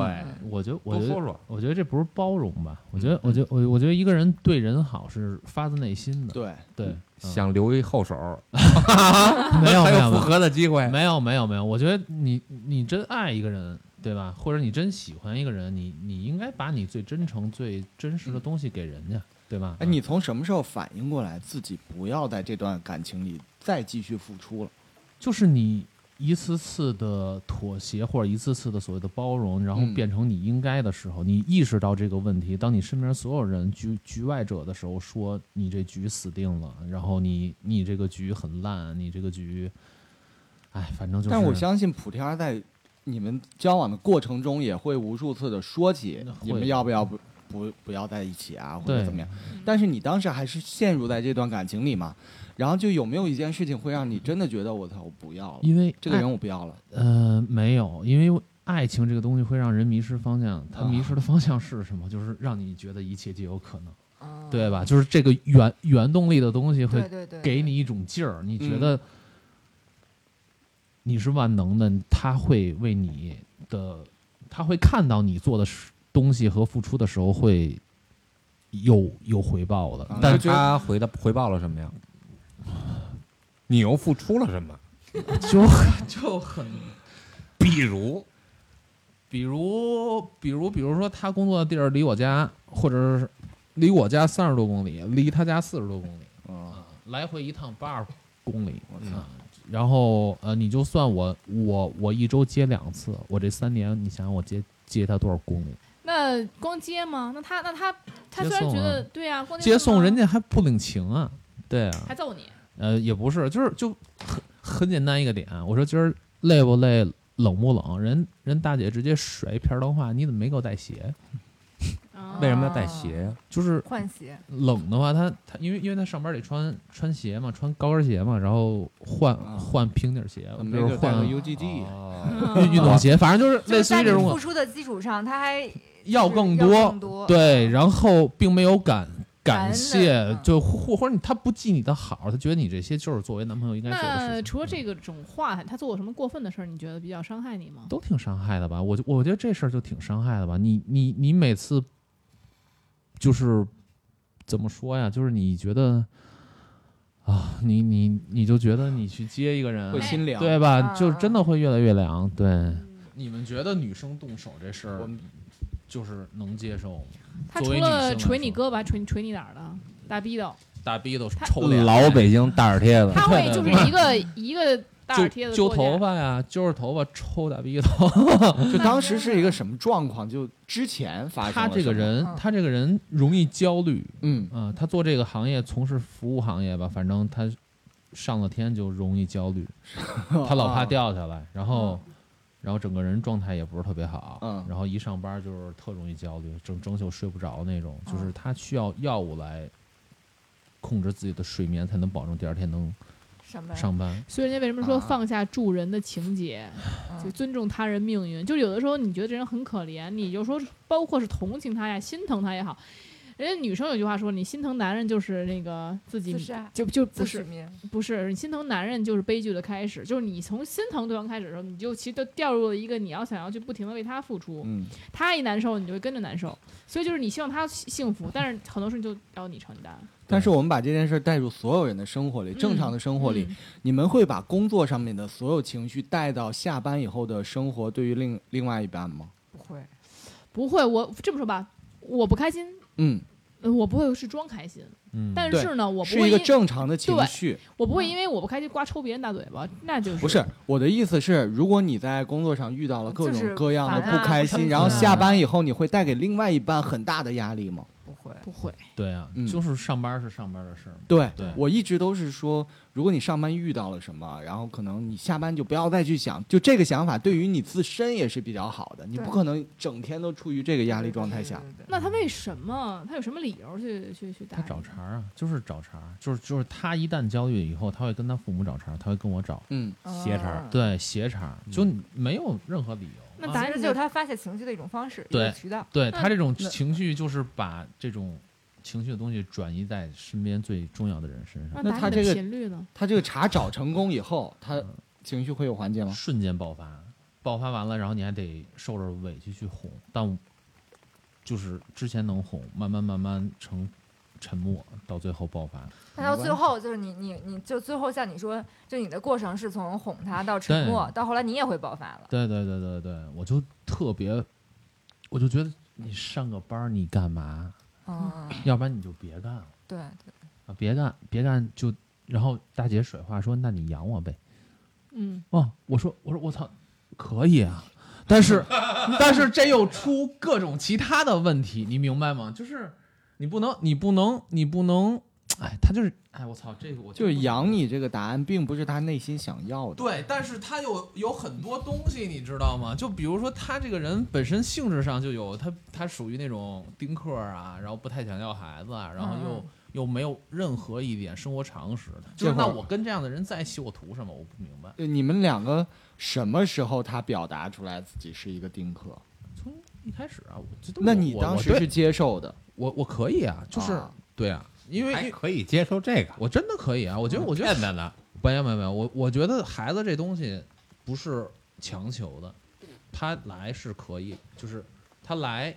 我觉得，我觉得，说说。我觉得这不是包容吧？我觉得，我觉得，我我觉得一个人对人好是发自内心的。对，对，嗯想留一后手，没有没有有没有合的机会。没有没有没有，我觉得你你真爱一个人，对吧？或者你真喜欢一个人，你你应该把你最真诚、最真实的东西给人家，对吧？哎，你从什么时候反应过来自己不要在这段感情里再继续付出了？就是你一次次的妥协，或者一次次的所谓的包容，然后嗯变成你应该的时候，你意识到这个问题，当你身边所有人局局外者的时候，说你这局死定了，然后你你这个局很烂，你这个局，哎，反正就是。但我相信普天儿在你们交往的过程中也会无数次的说起你们要不要不不不要在一起啊，或者怎么样。但是你当时还是陷入在这段感情里嘛，然后就有没有一件事情会让你真的觉得我操，我不要了，因为这个人我不要了。呃没有，因为爱情这个东西会让人迷失方向，它啊迷失的方向是什么？就是让你觉得一切皆有可能，嗯对吧？就是这个原原动力的东西会给你一种劲儿，你觉嗯得你是万能的，他会为你的，他会看到你做的事东西和付出的时候会有有回报的啊。但但是他回的回报了什么呀？你又付出了什么？就就很，比如，比如比如比如说他工作的地儿离我家，或者是离我家三十多公里，离他家四十多公里，嗯，啊，来回一趟八十公里，我啊，然后呃，你就算我我我一周接两次，我这三年，你想想我接接他多少公里？那光接吗？那他那他他虽然觉得对呀，光接送人家还不领情啊？对啊，还揍你，呃，也不是，就是就很很简单一个点，我说今儿累不累，冷不冷？人人大姐直接甩一片儿的话，你怎么没给我带鞋？啊 为什么要带鞋呀？就是换鞋，冷的话，他他因为因为他上班得穿穿鞋嘛，穿高跟鞋嘛，然后换啊换平底鞋，比没如换个 UGG，哦运运动鞋，反正就是就是类似于这种付出的基础上，他还要更多，更多对，嗯然后并没有感感谢就或或者你他不记你的好，他觉得你这些就是作为男朋友应该做的那事情。除了这个种话，他做过什么过分的事儿？你觉得比较伤害你吗？都挺伤害的吧？我就我觉得这事儿就挺伤害的吧。你你你每次就是怎么说呀？就是你觉得啊，你你你就觉得你去接一个人会心凉。对吧？啊就真的会越来越凉。对，你们觉得女生动手这事儿我们就是能接受吗？他除了捶你胳膊，还捶你捶你哪儿的？大逼斗，大逼斗他抽脸，老北京大耳贴子，他会就是一个一个大耳贴揪揪子过去头发呀，揪着头发抽大逼斗。就当时是一个什么状况？就之前发生他这个人嗯，他这个人容易焦虑。嗯，啊、他做这个行业，从事服务行业吧，反正他上了天就容易焦虑，他老 怕掉下来，然后，然后整个人状态也不是特别好，嗯然后一上班就是特容易焦虑，整整宿睡不着那种，就是嗯他需要药物来控制自己的睡眠，才能保证第二天能上班上班。所以人家为什么说啊放下助人的情节，就嗯尊重他人命运？就有的时候你觉得这人很可怜，你就说包括是同情他呀、心疼他也好。人家女生有句话说：“你心疼男人就是那个自己自就就不是不是你心疼男人就是悲剧的开始，就是你从心疼对方开始的时候，你就其实都掉入了一个你要想要去不停的为他付出，嗯，他一难受你就会跟着难受，所以就是你希望他幸福，但是很多事情就要你承担。但是我们把这件事带入所有人的生活里，正常的生活里，嗯你们会把工作上面的所有情绪带到下班以后的生活，对于另另外一半吗？不会，不会，我这么说吧，我不开心，嗯，呃我不会是装开心，嗯，但是呢，我不是一个正常的情绪。我不会因为我不开心刮抽别人大嘴巴，那就是不是我的意思是，如果你在工作上遇到了各种各样的不开心，然后啊下班以后你会带给另外一半很大的压力吗？不会，不会。对啊，嗯就是上班是上班的事儿。对，对我一直都是说，如果你上班遇到了什么，然后可能你下班就不要再去想，就这个想法对于你自身也是比较好的。你对不可能整天都处于这个压力状态下。对，对对对那他为什么？他有什么理由去去去打他你？找茬儿啊，就是找茬儿，就是就是他一旦焦虑以后，他会跟他父母找茬儿，他会跟我找，嗯，斜茬对斜茬儿，就没有任何理由。啊那答案其实就是他发泄情绪的一种方式，一对个渠道。对他这种情绪，就是把这种情绪的东西转移在身边最重要的人身上，那他这个频率呢？他这个查找成功以后，他情绪会有缓解吗？瞬间爆发，爆发完了，然后你还得受着委屈去哄，但就是之前能哄，慢慢慢慢成沉默，到最后爆发。那到最后，就是你你你就最后像你说，就你的过程是从哄他到沉默，到后来你也会爆发了。对对对对对，我就特别，我就觉得你上个班你干嘛？嗯，要不然你就别干了对对，啊，别干别干就，然后大姐水话说，那你养我呗。嗯，哦，我说我说我操，可以啊，但是但是这又出各种其他的问题，你明白吗？就是你不能你不能你不能哎，他就是哎，我操，这个我就是养你这个答案，并不是他内心想要的。对，但是他有有很多东西，你知道吗？就比如说他这个人本身性质上就有他，他属于那种丁克啊，然后不太想要孩子啊，然后又、嗯又没有任何一点生活常识。就是那我跟这样的人在一起，我图什么？我不明白。就你们两个什么时候他表达出来自己是一个丁克？从一开始啊，我那你当时是接受的？我我可以啊，就是、啊对啊，因为可以接受这个，我真的可以啊，我觉得我觉得骗的呢。没有没有没有，我我觉得孩子这东西不是强求的，他来是可以，就是他来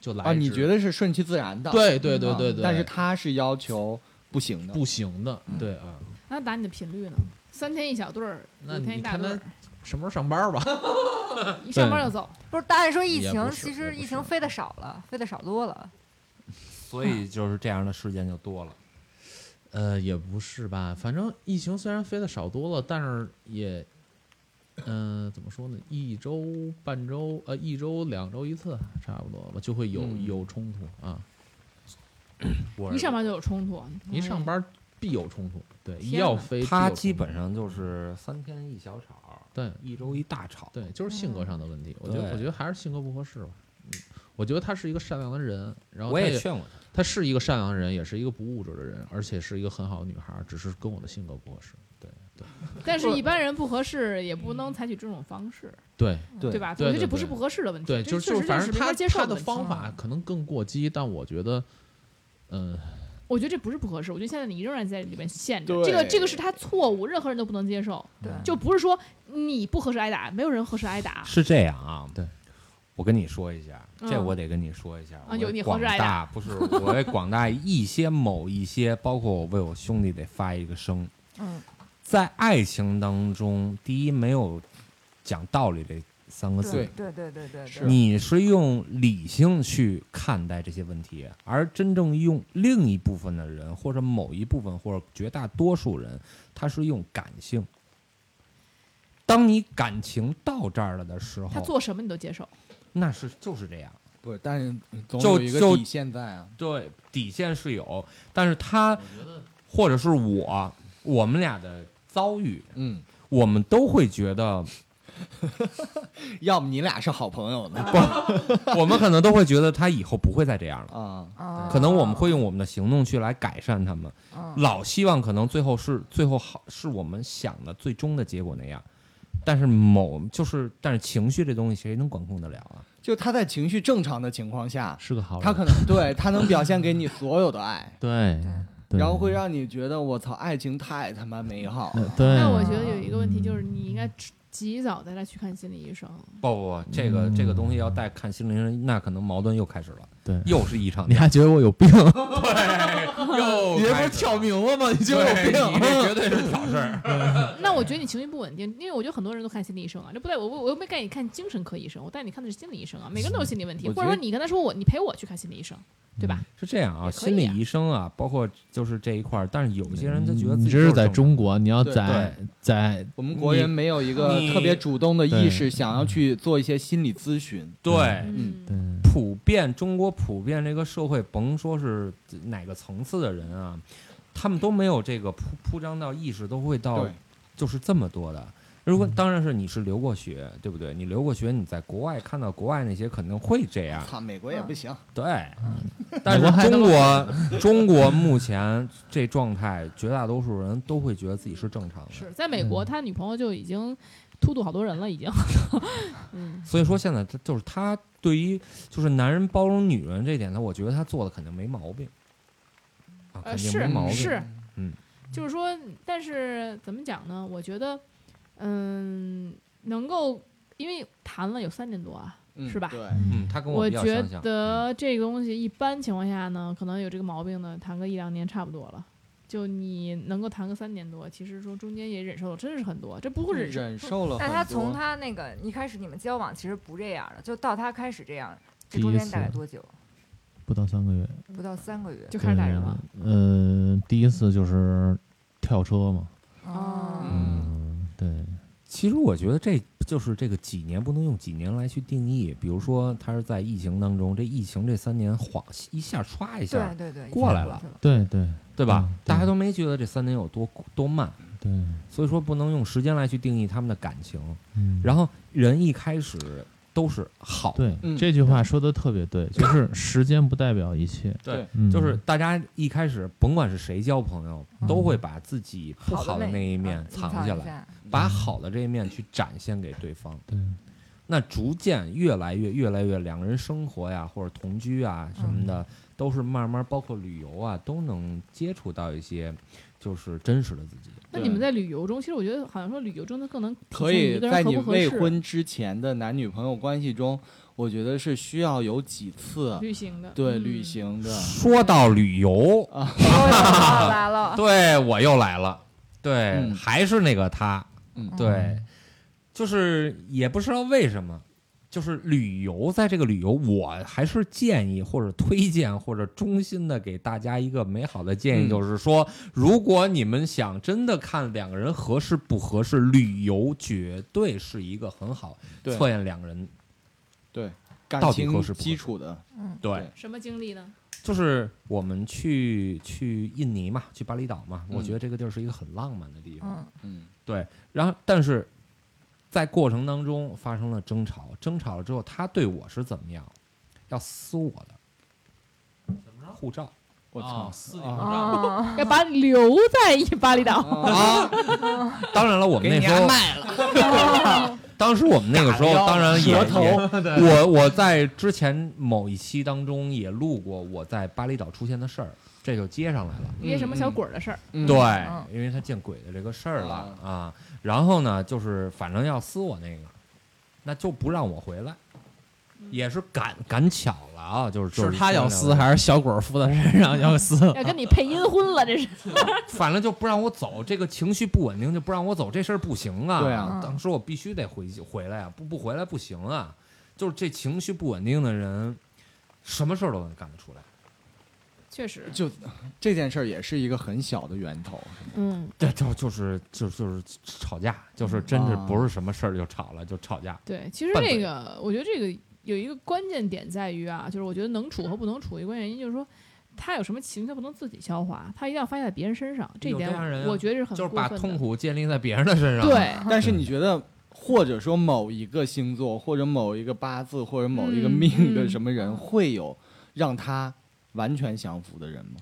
就来啊，你觉得是顺其自然的？对对对啊对对，但是他是要求不行的。不行的，对啊。那打你的频率呢？三天一小对儿，那五天你看他一大对儿，什么时候上班吧？一上班就走。不是，大家说疫情，也不是其实不疫情飞的少了，飞的少多了。所以就是这样的事件就多了。呃，也不是吧，反正疫情虽然飞的少多了，但是也，嗯、怎么说呢？一周、半周，呃，一周、两周一次，差不多吧，就会有、嗯有冲突啊。我一上班就有冲突，一上班必有冲突，对，一要飞，他基本上就是三天一小吵，对一周一大吵。对，就是性格上的问题。我觉得，我觉得还是性格不合适吧。嗯，我觉得他是一个善良的人，然后我他也劝过他，她是一个善良的人，也是一个不物质的人，而且是一个很好的女孩儿，只是跟我的性格不合适。对对。但是一般人不合适，也不能采取这种方式，对对对吧？我觉得这不是不合适的问题，就就确实是没反正他接受他的方法可能更过激，但我觉得，嗯、我觉得这不是不合适，我觉得现在你仍然在里面陷着，对。这个这个是他错误，任何人都不能接受，对。就不是说你不合适挨打，没有人合适挨打，是这样啊。对，我跟你说一下，这嗯我得跟你说一下。啊有你我为广大不是我为广大一些某一些，包括我为我兄弟得发一个声。嗯，在爱情当中，第一没有讲道理这三个字对，对对对对，你是用理性去看待这些问题，而真正用另一部分的人，或者某一部分，或者绝大多数人，他是用感性。当你感情到这儿了的时候，他做什么你都接受，那是就是这样。不是，但是总就就有一个底线在啊。对，底线是有，但是他或者是我，我们俩的遭遇，嗯，我们都会觉得，要么你俩是好朋友呢。不我们可能都会觉得他以后不会再这样了。啊，啊可能我们会用我们的行动去来改善他们，嗯老希望可能最后是最后好是我们想的最终的结果那样，但是某就是但是情绪这东西谁能管控得了啊？就他在情绪正常的情况下，是个好人。他可能 对他能表现给你所有的爱，对，对然后会让你觉得我操，爱情太他妈美好了。对。那我觉得有一个问题就是你应该及早带他去看心理医生，不不不，这个、这个东西要带看心理医生，那可能矛盾又开始了，对又是一场你还觉得我有病？对又 你这不是挑明了吗？你觉对得我有你病？这绝对是挑事儿。那我觉得你情绪不稳定，因为我觉得很多人都看心理医生啊，这不对，我我我又没带你看精神科医生，我带你看的是心理医生啊，每个人都有心理问题，或者说你跟他说我你陪我去看心理医生，对吧？是这样啊，心理医生啊，包括就是这一块儿，但是有些人他觉得自己你这是在中国，你要在在我们国人没有一个特别主动的意识，想要去做一些心理咨询。对。嗯，对普遍中国普遍这个社会，甭说是哪个层次的人啊，他们都没有这个铺铺张到意识，都会到，就是这么多的。如果当然是你是留过学，对不对？你留过学，你在国外看到国外那些肯定会这样，操，美国也不行。对。但是中国中国目前这状态，绝大多数人都会觉得自己是正常的。是在美国，他女朋友就已经突突好多人了，已经，嗯，所以说现在他就是他对于就是男人包容女人这一点，呢我觉得他做的肯定没毛病，啊，呃，肯定是没毛病。是，嗯，就是说，但是怎么讲呢？我觉得，嗯，能够因为谈了有三年多啊，嗯是吧对，嗯，他跟比较我觉。得这个东西一般情况下呢，可能有这个毛病的，谈个一两年差不多了。就你能够谈个三年多，其实说中间也忍受了，真是很多，这不会忍受。忍受了。但他从他那个一开始你们交往其实不这样的，就到他开始这样，这中间大概多久？不到三个月不到三个月。就开始打人了。呃，第一次就是跳车嘛，哦，嗯，对，其实我觉得这就是这个几年不能用几年来去定义，比如说他是在疫情当中，这疫情这三年晃一下歘一下对，对对，过来了。对对对吧？嗯对大家都没觉得这三年有多多慢，对，所以说不能用时间来去定义他们的感情。嗯，然后人一开始都是好，对嗯这句话说的特别对，就是时间不代表一切，对，嗯就是大家一开始甭管是谁交朋友，嗯都会把自己不好的那那一面嗯藏藏下来，把好的这一面去展现给对方。对，那逐渐越来越越来越，两个人生活呀，或者同居啊什么的，都是慢慢，包括旅游啊，都能接触到一些就是真实的自己。那你们在旅游中，其实我觉得好像说旅游中的更能体可以在你。未婚之前的男女朋友关系中，我觉得是需要有几次旅行的，对嗯。旅行的。说到旅游，哦来了，对我又来了，对，嗯。还是那个他，嗯。对，就是也不知道为什么，就是旅游，在这个旅游，我还是建议或者推荐或者衷心的给大家一个美好的建议，嗯就是说，如果你们想真的看两个人合适不合适，旅游绝对是一个很好对测验两个人。对，感到底合情适不合适基础的，对对，什么经历呢？就是我们去去印尼嘛，去巴厘岛嘛，我嗯觉得这个地儿是一个很浪漫的地方。嗯，嗯，然后，但是在过程当中发生了争吵，争吵了之后，他对我是怎么样？要撕我的护照我操啊，撕你啊护照，哦，要把你留在一巴厘岛，啊！当然了，我们那时候卖了，当时我们那个时候当然也也我我在之前某一期当中也录过我在巴厘岛出现的事儿，这就接上来了。因为什么小鬼儿的事儿。嗯对嗯，因为他见鬼的这个事儿了啊啊。然后呢，就是反正要撕我那个，那就不让我回来，也是赶赶巧了啊，就是就是他要撕还是小鬼儿附在身上要撕？要跟你配阴婚了，这是。反正就不让我走，这个情绪不稳定就不让我走，这事儿不行啊。对啊当时我必须得回回来啊，不不回来不行啊。就是这情绪不稳定的人，什么事儿都能干得出来。确实，就这件事儿也是一个很小的源头，嗯，对，就就是就就是吵架，就是真是啊不是什么事儿就吵了，就吵架。对，其实这个，我觉得这个有一个关键点在于啊，就是我觉得能处和不能处的一个关键原因就是说，他有什么情绪他不能自己消化，他一定要发泄在别人身上，这一点我觉得是很就是把痛苦建立在别人的身上。，对，但是你觉得，或者说某一个星座，或者某一个八字，或者某一个嗯命的嗯什么人，会有让他完全降服的人吗？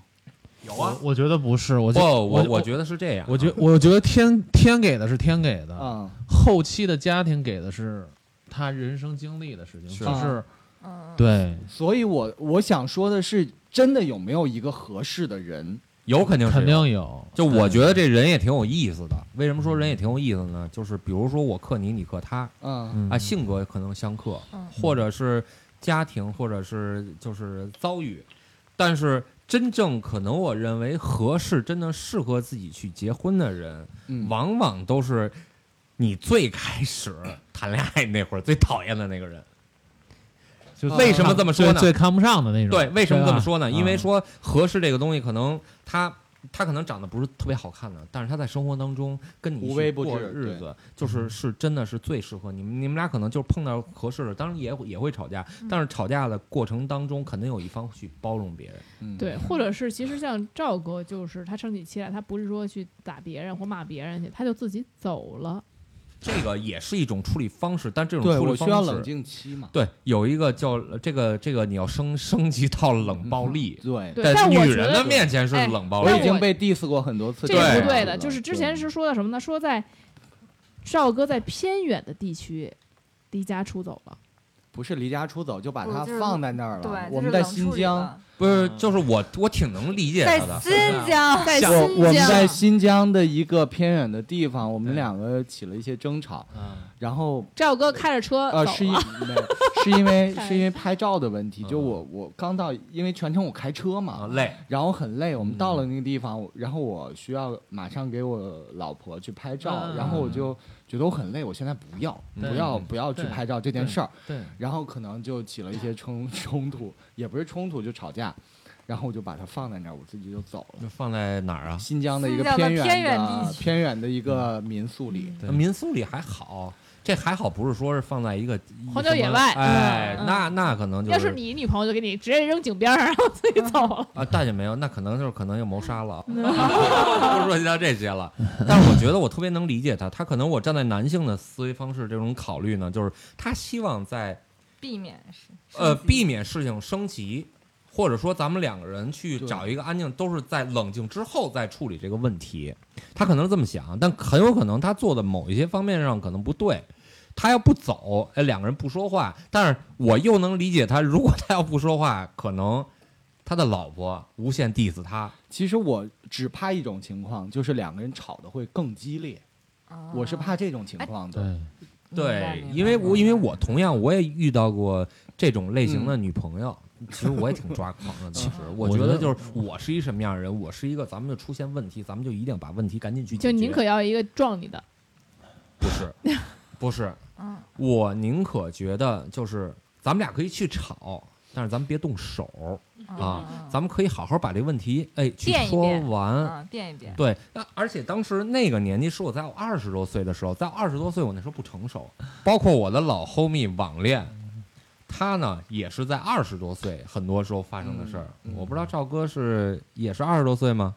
有啊我觉得不是，我不，觉我我我觉得是这样啊。我觉我觉得天天给的是天给的，啊，后期的家庭给的是他人生经历的事情，是就是嗯，对所以我我想说的是，真的有没有一个合适的人？有肯定是肯定有。就我觉得这人也挺有意思的。为什么说人也挺有意思呢？就是比如说我克你，你克他嗯嗯啊，性格可能相克，嗯或者是家庭，或者是就是遭遇，但是真正可能我认为合适、真的适合自己去结婚的人，嗯，往往都是你最开始谈恋爱那会儿最讨厌的那个人。就 为什么这么说呢最最看不上的那种。对，为什么这么说呢？因为嗯说合适这个东西，可能他他可能长得不是特别好看的，但是他在生活当中跟你无一起过微不至日子，就是是真的是最适合你们。你们俩可能就是碰到合适的，当然也也会吵架，但是吵架的过程当中，肯定有一方去包容别人。嗯对，或者是其实像赵哥，就是他生起气来，他不是说去打别人或骂别人去，他就自己走了。这个也是一种处理方式，但这种对处理我需要冷方式，静期嘛。对，有一个叫这个这个你要升升级到冷暴力，对，对，但在女人我觉得的面前是哎冷暴力我已经被 diss 过很多次，这是不对的。就是之前是说的什么呢？说在赵哥在偏远的地区离家出走了。不是离家出走，就把它放在那儿了。，就我们在新疆，不是，就是我我挺能理解他的。新疆，在新我我们在，新疆的一个偏远的地方，我们两个起了一些争吵，嗯然后赵哥开着车呃，是因走了。没有是因为 是因为拍照的问题，就嗯我我刚到，因为全程我开车啊嘛，累，然后很累，我们嗯到了那个地方，然后我需要马上给我老婆去拍照，嗯然后我就觉得我很累，我现在不要不要嗯不要去拍照这件事儿，对，然后可能就起了一些冲 冲突，也不是冲突就吵架，然后我就把它放在那儿，我自己就走了。就放在哪儿啊？新疆的一个偏远的偏远的一个民宿里，民宿里还好，这还好，不是说是放在一个荒郊野外哎，嗯那那可能就要是你女朋友就给你直接扔井边上，然后自己走了。啊，大姐没有，那可能就是可能又谋杀了，不涉及到这些了。但是我觉得我特别能理解他，他可能我站在男性的思维方式这种考虑呢，就是他希望在避免是呃避免事情升级，或者说咱们两个人去找一个安静，都是在冷静之后再处理这个问题。他可能是这么想，但很有可能他做的某一些方面上可能不对。他要不走，哎，两个人不说话，但是我又能理解他，如果他要不说话，可能他的老婆无限 diss 他。其实我只怕一种情况，就是两个人吵的会更激烈。啊我是怕这种情况的。对，对，因为我因为我同样我也遇到过这种类型的女朋友，其实我也挺抓狂的。当时我我觉得觉得就是我是一什么样的人，我是一个咱们就出现问题，咱们就一定把问题赶紧去解决。就宁可要一个撞你的，不是，不是，嗯我宁可觉得就是咱们俩可以去吵，但是咱们别动手啊，咱们可以好好把这问题哎去说辩一辩完。啊变一变，对，那而且当时那个年纪是我在我二十多岁的时候，在二十多岁我那时候不成熟，包括我的老 homie 网恋，他呢也是在二十多岁，很多时候发生的事儿。嗯嗯我不知道赵哥是也是二十多岁吗？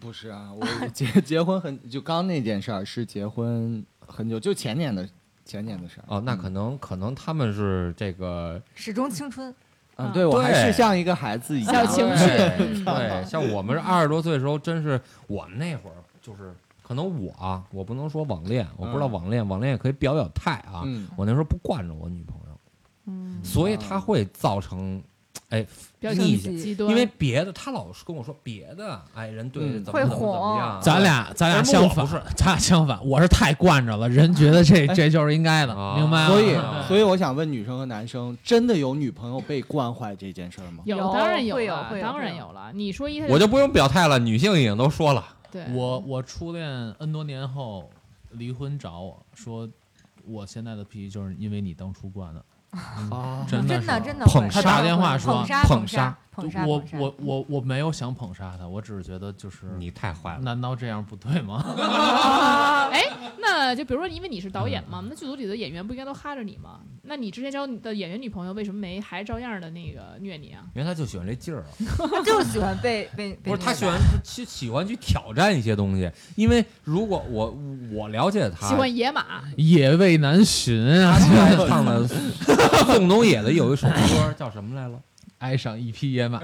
不是啊，我结结婚很就刚那件事儿是结婚很久，就前年的前年的事儿。哦，那可能、可能他们是这个始终青春，嗯，对我还是像一个孩子一样。小情绪对像我们是二十多岁的时候，真是我们那会儿就是可能我啊，我不能说网恋，我不知道嗯网恋，网恋也可以表表态啊。嗯，我那时候不惯着我女朋友，嗯，所以他会造成哎比较极逆向极端，因为别的他老是跟我说别的，哎，人对嗯会怎么怎么怎么哄样，咱俩咱俩相反不是，咱俩相反，我是太惯着了，人觉得这这就是应该的，啊明白吗？所以啊所以我想问女生和男生，真的有女朋友被惯坏这件事吗？有有当然有会有了会有会有当然有了。你说一，我就不用表态了，女性已经都说了，对我我初恋 N 多年后离婚找我说，我现在的脾气就是因为你当初惯的，啊真的真的真的捧杀他打电话说捧杀捧捧杀捧杀，我我我我没有想捧杀他，我只是觉得就是你太坏了。难道这样不对吗？哎，那就比如说，因为你是导演嘛，那剧组里的演员不应该都哈着你吗？那你之前交的演员女朋友为什么没还照样的那个虐你啊？因为他就喜欢这劲儿啊，他就是喜欢被被被不是他喜欢去喜欢去挑战一些东西，因为如果我我了解他，喜欢野马，野味难寻啊他，唱的宋冬野的有一首歌叫什么来了？爱上一匹野马，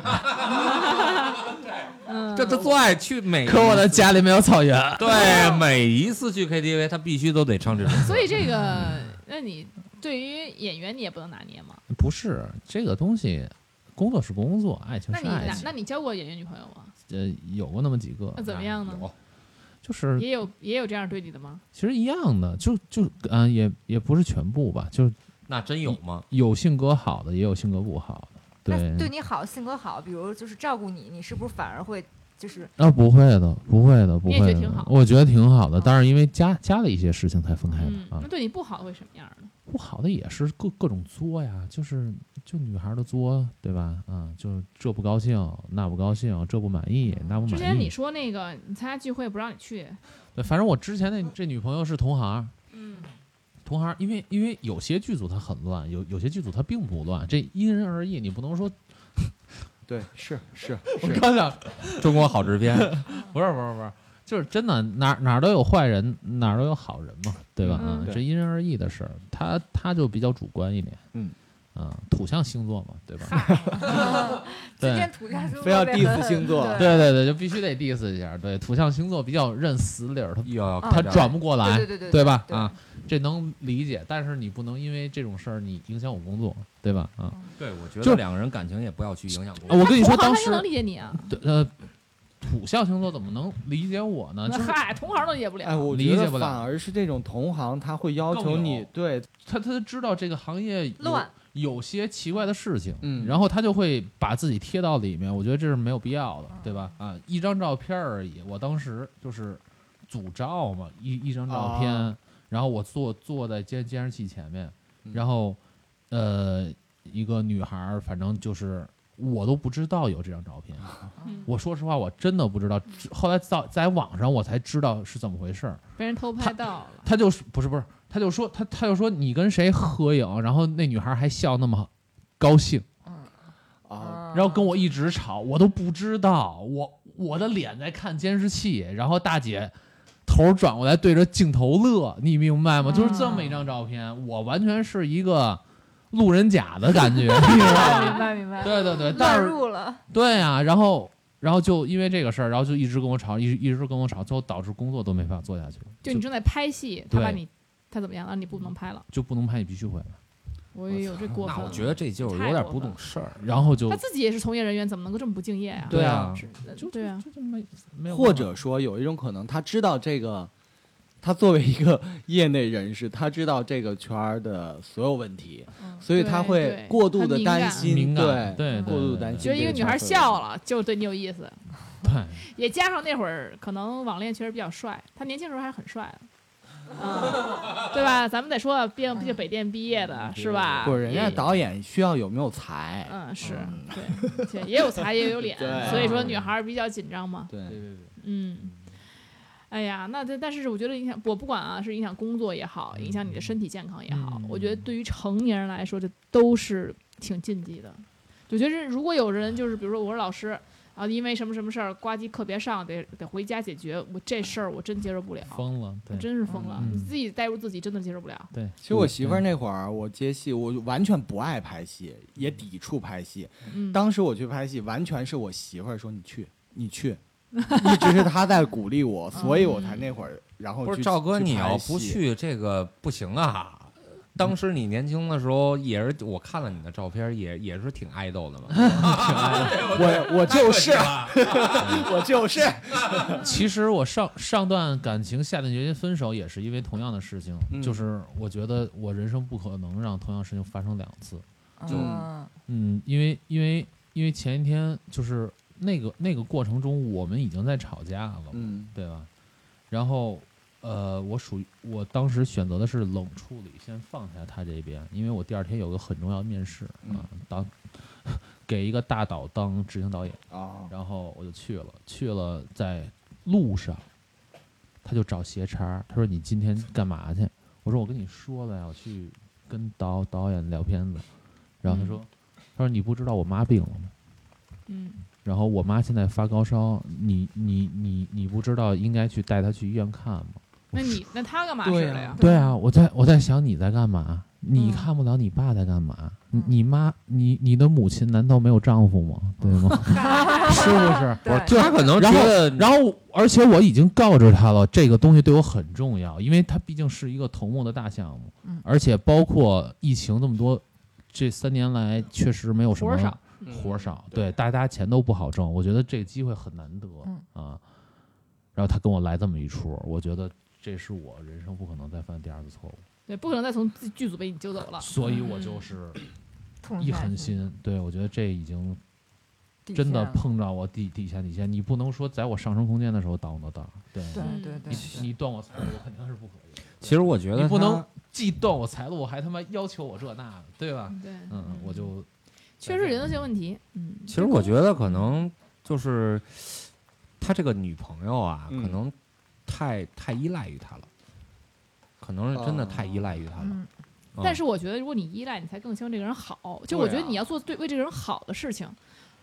嗯，这他最爱去每可我的家里没有草原。对每一次去 KTV，他必须都得唱这首歌。所以这个，那你对于演员你也不能拿捏吗？不是这个东西，工作是工作，爱情那你是爱情。那那你交过演员女朋友吗？呃，有过那么几个那，怎么样呢？有就是也有也有这样对你的吗？其实一样的，就就嗯、也也不是全部吧，就是那真有吗？有性格好的，也有性格不好的。那对，对你好，性格好，比如就是照顾你，你是不是反而会就是啊，不会的，不会的，不你也觉会的。得挺好我觉得挺好的，哦但是因为家家的一些事情才分开的、嗯，啊那。对你不好会什么样呢？不好的也是各各种作呀，就是就女孩的作，对吧？啊，就这不高兴，那不高兴，这不满意，那不之前你意。说那个你参加聚会不让你去，对，反正我之前那这女朋友是同行，嗯，同行，因为因为有些剧组它很乱，有有些剧组它并不乱，这因人而异，你不能说。对，是是 我是，刚想，中国好制片，不是不是不是，就是真的哪哪儿都有坏人，哪儿都有好人嘛，对吧？嗯这因人而异的事儿，他他就比较主观一点，嗯，啊，土象星座嘛，对吧？今对天土象星座非要 diss 星座对对对，就必须得 diss 一下，对，土象星座比较认死理儿，他他转不过来，对对对对吧？啊，这能理解，但是你不能因为这种事儿你影响我工作，对吧？啊，对，我觉就得两个人感情也不要去影响啊工作。我跟你说，同行当时能理解你啊？对呃，土象星座怎么能理解我呢？就是嗨，同行都理解不了。哎，我理解不了反而是这种同行，他会要求你对，他他知道这个行业有乱有些奇怪的事情，嗯然后他就会把自己贴到里面，我觉得这是没有必要的，对吧？啊，一张照片而已，我当时就是组照嘛，一一张照片，啊然后我坐坐在监监视器前面，嗯然后呃，一个女孩儿，反正就是我都不知道有这张照片。嗯我说实话，我真的不知道。后来在在网上我才知道是怎么回事儿。被人偷拍到了。他就是不是不是，他就说他他就说你跟谁合影，然后那女孩还笑那么高兴，啊，然后跟我一直吵，我都不知道，我我的脸在看监视器，然后大姐头转过来对着镜头乐，你明白吗？就是这么一张照片，我完全是一个路人甲的感觉，明？白明白，对对对，但是入了，对呀、然后然后就因为这个事儿，然后就一直跟我吵，一直一直跟我吵，最后导致工作都没法做下去，就你正在拍戏，他把你他怎么样，了你不能拍了。就不能拍，你必须回来，我也有这过分。那我觉得这就是有点不懂事儿。然后就他自己也是从业人员，怎么能够这么不敬业啊？对啊，就对啊，就就没没有，或者说有一种可能，他知道这个，他作为一个 业内人士，他知道这个圈儿的所有问题，嗯所以他会过度的担心，对对过度对担心。觉得一个女孩笑，了就对你有意思，对。也加上那会儿可能网恋确实比较帅，他年轻时候还是很帅的。嗯，对吧？咱们得说，毕竟毕竟北电毕业的是吧？不是人家导演需要有没有才？嗯是，对对，也有才也有脸，所以说女孩儿比较紧张嘛。对对对，嗯，哎呀，那这但是我觉得影响我不管啊，是影响工作也好，影响你的身体健康也好，嗯我觉得对于成年人来说，这都是挺禁忌的。我觉得如果有人就是比如说我是老师。啊，因为什么什么事儿，呱唧课别上，得得回家解决。我这事儿我真接受不了，疯了，对我真是疯了。嗯你自己带入自己，真的接受不了。对。其实我媳妇儿那会儿，我接戏，我完全不爱拍戏，也抵触拍戏。嗯，当时我去拍戏，完全是我媳妇儿说你去，你去，一直是她在鼓励我，所以我才那会儿，然后不是赵哥，你要不去这个不行啊。当时你年轻的时候也是，我看了你的照片，也也是挺爱豆的嘛。我我就是，我就是，其实我上上段感情下定决心分手，也是因为同样的事情，嗯就是我觉得我人生不可能让同样事情发生两次。就嗯嗯，因为因为因为前一天就是那个那个过程中，我们已经在吵架了，嗯对吧？然后呃，我属于我当时选择的是冷处理，先放下他这边，因为我第二天有个很重要的面试嗯啊，当 给一个大导当执行导演。啊，然后我就去了，去了在路上，他就找斜茬，他说你今天干嘛去？我说我跟你说了呀，我去跟导导演聊片子。然后他说，他说你不知道我妈病了吗？嗯，然后我妈现在发高烧，你你你你不知道应该去带她去医院看吗？那你那他干嘛去了呀？对啊，我在我在想你在干嘛？你嗯看不了你爸在干嘛？你你妈你你的母亲难道没有丈夫吗？对吗？是不是？就他可能觉然后得，然后，而且我已经告知他了，这个东西对我很重要，因为它毕竟是一个头目的大项目，嗯而且包括疫情这么多，这三年来确实没有什么活儿少，活儿少，对，大家钱都不好挣，我觉得这个机会很难得、嗯啊。然后他跟我来这么一出，我觉得这是我人生不可能再犯第二次错误，对，不可能再从剧组被你揪走了。所以我就是一狠心，对我觉得这已经真的碰到我底底线底线，你不能说在我上升空间的时候挡我的道，对。对嗯对对你，你断我财路肯定是不可以。其实我觉得你不能既断我财路，我还他妈要求我这那的，对吧？对，嗯，我就确实人性问题。嗯，其实我觉得可能就是他这个女朋友啊，嗯可能太太依赖于他了，可能是真的太依赖于他了。嗯，嗯但是我觉得，如果你依赖，你才更希望这个人好。就我觉得啊你要做对为这个人好的事情，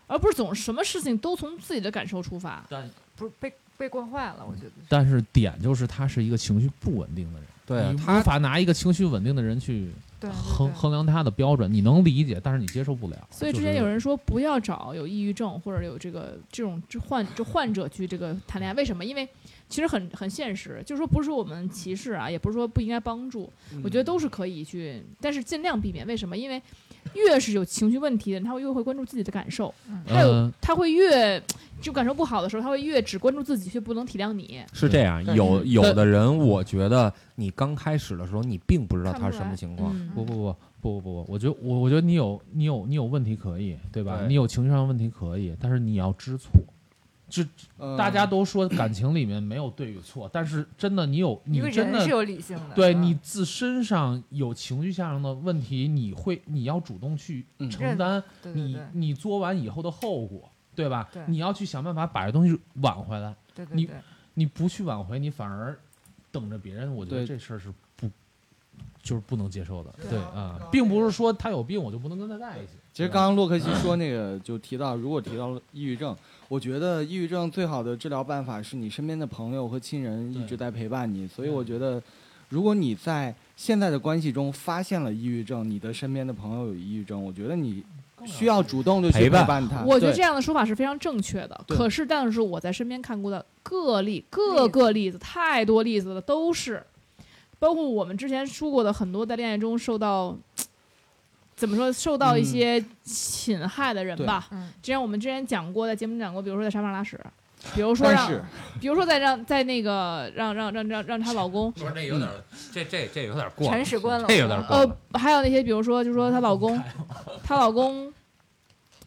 而不是总什么事情都从自己的感受出发。但不是被被惯坏了，我觉得。但是点就是他是一个情绪不稳定的人，对他无法拿一个情绪稳定的人去衡衡量他的标准，你能理解，但是你接受不了。所以之前有人说不要找有抑郁症或者有这个这种这患就患者去这个谈恋爱，为什么？因为其实很很现实，就是说不是说我们歧视啊，也不是说不应该帮助，我觉得都是可以去，但是尽量避免。为什么？因为越是有情绪问题的人，他会越会关注自己的感受，他有呃他会越就感受不好的时候，他会越只关注自己，却不能体谅你。是这样，有有的人，我觉得你刚开始的时候，你并不知道他是什么情况。嗯不不不不不不，我觉得我我觉得你有你有你有问题可以，对吧？对你有情绪上的问题可以，但是你要知错，嗯大家都说感情里面没有对与错，但是真的你有你真的是有理性的，对嗯你自身上有情绪上的问题，你会你要主动去嗯承担你对对对你作完以后的后果，对吧？对你要去想办法把这东西挽回来。你对对对，你不去挽回，你反而等着别人，我觉得这事儿是不就是不能接受的。对对啊，并不是说他有病我就不能跟他在一起。其实刚刚洛克西说那个就提到，如果提到了抑郁症，我觉得抑郁症最好的治疗办法是你身边的朋友和亲人一直在陪伴你。所以我觉得，如果你在现在的关系中发现了抑郁症，你的身边的朋友有抑郁症，我觉得你需要主动的去陪伴他。我觉得这样的说法是非常正确的。可是，但是我在身边看过的个例，各个例子太多例子了，都是，包括我们之前说过的很多在恋爱中受到。怎么说？受到一嗯些侵害的人吧。嗯，之前我们之前讲过，在节目讲过，比如说在沙发上拉屎，比如说让，比如说在让在那个让让让让让她老公，不是这有点儿，这这这有点儿过，铲屎官了，这有点儿过呃。，还有那些比如说，就说她老公，她老公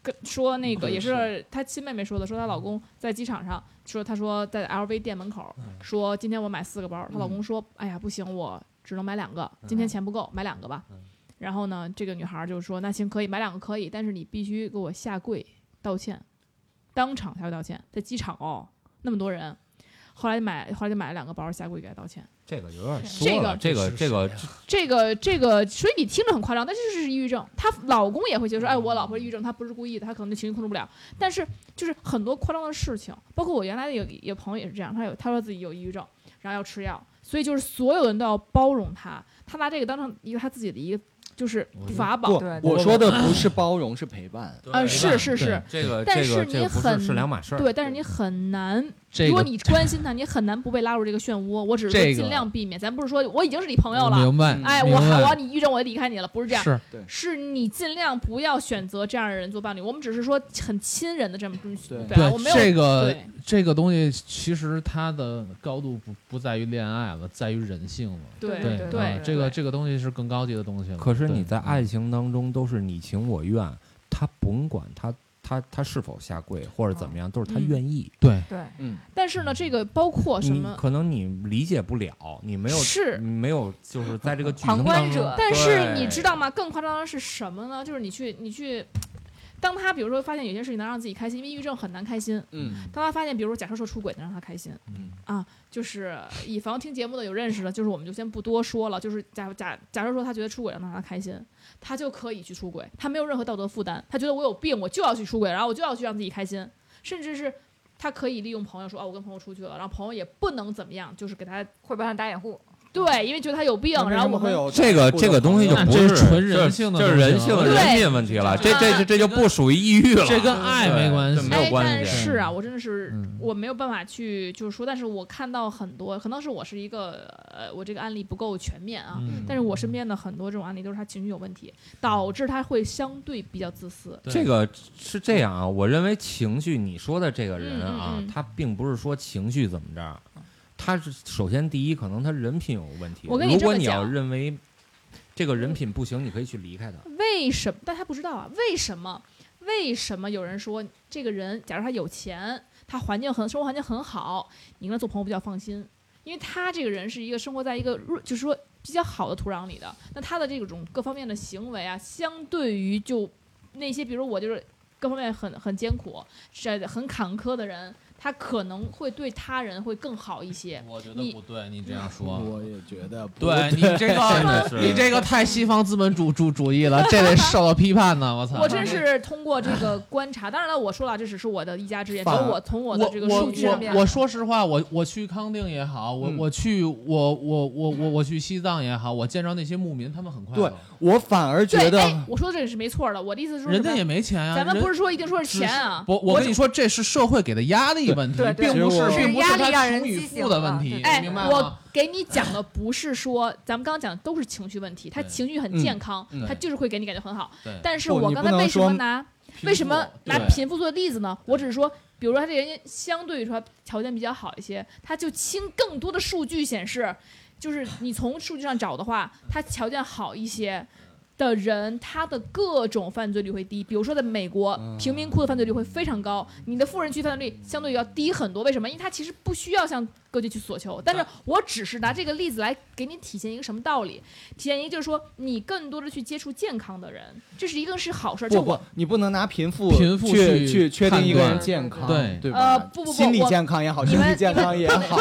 跟说那个也是她亲妹妹说的，说她老公在机场上说，她说在 LV 店门口说今天我买四个包，她老公说，哎呀不行，我只能买两个，今天钱不够，买两个吧嗯。然后呢，这个女孩就说，那行可以买两个可以，但是你必须给我下跪道歉，当场才会道歉，在机场哦，那么多人。后来买，后来就买了两个包，下跪给她道歉。这个有点儿这个说，这个这个这个这个，所以你听着很夸张，但是这是抑郁症。她老公也会觉得说，哎，我老婆抑郁症，她不是故意的，她可能对情绪控制不了。但是就是很多夸张的事情，包括我原来的有有朋友也是这样，他有他说自己有抑郁症，然后要吃药，所以就是所有人都要包容他，他拿这个当成一个他自己的一个就是法宝。对，我说的不是包容，是陪伴。啊，是是是，这个但是你很是是两码事儿。对，但是你很难这个如果你关心他，你很难不被拉入这个漩涡。我只是说尽量避免，咱不是说我已经是你朋友了，明白？哎，我我要你抑郁症，我就离开你了，不是这样。是是你尽量不要选择这样的人做伴侣。我们只是说很亲人的这么对对吧？我没有这个这个东西，其实它的高度不不在于恋爱了，在于人性了。对对啊对这个这个东西是更高级的东西了。可是你在爱情当中都是你情我愿，他甭管他他他是否下跪或者怎么样，都是他嗯愿意。对对，嗯，但是呢，这个包括什么？可能你理解不了，你没有是没有就是在这个剧旁情当中观者，但是你知道吗？更夸张的是什么呢？就是你去你去，当他比如说发现有些事情能让自己开心，因为抑郁症很难开心。嗯当他发现，比如说假设说出轨能让他开心，嗯啊，就是以防听节目的有认识的，就是我们就先不多说了。就是假假假设说他觉得出轨能让他开心，他就可以去出轨，他没有任何道德负担，他觉得我有病，我就要去出轨，然后我就要去让自己开心，甚至是他可以利用朋友说，哦，我跟朋友出去了，然后朋友也不能怎么样，就是给他会帮他打掩护，对，因为觉得他有病，然后我们会有这个这个东西就不是纯人性的这是人性人对品问题了，这啊这这这就不属于抑郁了，这跟爱没关系没有哎，关系。但是啊，我真的是、嗯我没有办法去就是说，但是我看到很多，可能是我是一个呃，我这个案例不够全面啊。嗯但是我身边的很多这种案例都是他情绪有问题，导致他会相对比较自私。对这个是这样啊，我认为情绪，你说的这个人啊，嗯嗯嗯他并不是说情绪怎么着，他是首先第一，可能他人品有问题。我跟你如果你要认为这个人品不行，你可以去离开他。为什么？但他不知道啊，为什么？为什么有人说这个人，假如他有钱，他环境很生活环境很好，你跟他做朋友比较放心，因为他这个人是一个生活在一个弱就是说比较好的土壤里的，那他的这种各方面的行为啊，相对于就那些，比如我就是各方面很很艰苦、是很坎坷的人，他可能会对他人会更好一些。我觉得不对，你这样说。我也觉得不对你这个，你这个太西方资本主主主义了，这得受到批判呢！我操！我真是通过这个观察，当然了，我说了，这只是我的一家之言，只反有我从我的这个数据上面我我说实话，我我去康定也好，我嗯我去我我我我我去西藏也好，我见着那些牧民，他们很快乐，我反而觉，得哎，我说的这个是没错的。我的意思是说，人家也没钱啊。咱们不是说一定说是钱啊，不，我跟你说，这是社会给的压力问题对，对并不是并不是压力让人穷与富的问题，对哎明白，我吗？给你讲的不是说咱们刚刚讲的都是情绪问题，他情绪很健康嗯，他就是会给你感觉很好。对，但是我刚才为什么拿为什么拿贫富做例子呢？我只是说，比如说他这人家相对于说条件比较好一些，他就亲更多的数据显示，就是你从数据上找的话，他条件好一些。的人，他的各种犯罪率会低。比如说，在美国，嗯贫民窟的犯罪率会非常高，你的富人区犯罪率相对要低很多。为什么？因为他其实不需要向各地去索求。但是我只是拿这个例子来给你体现一个什么道理？体现一个就是说，你更多的去接触健康的人，这是一个是好事儿。就不不我，你不能拿贫富贫富去去去确定一个人健康，对对吧？呃不不不心理健康也好，身体健康也好？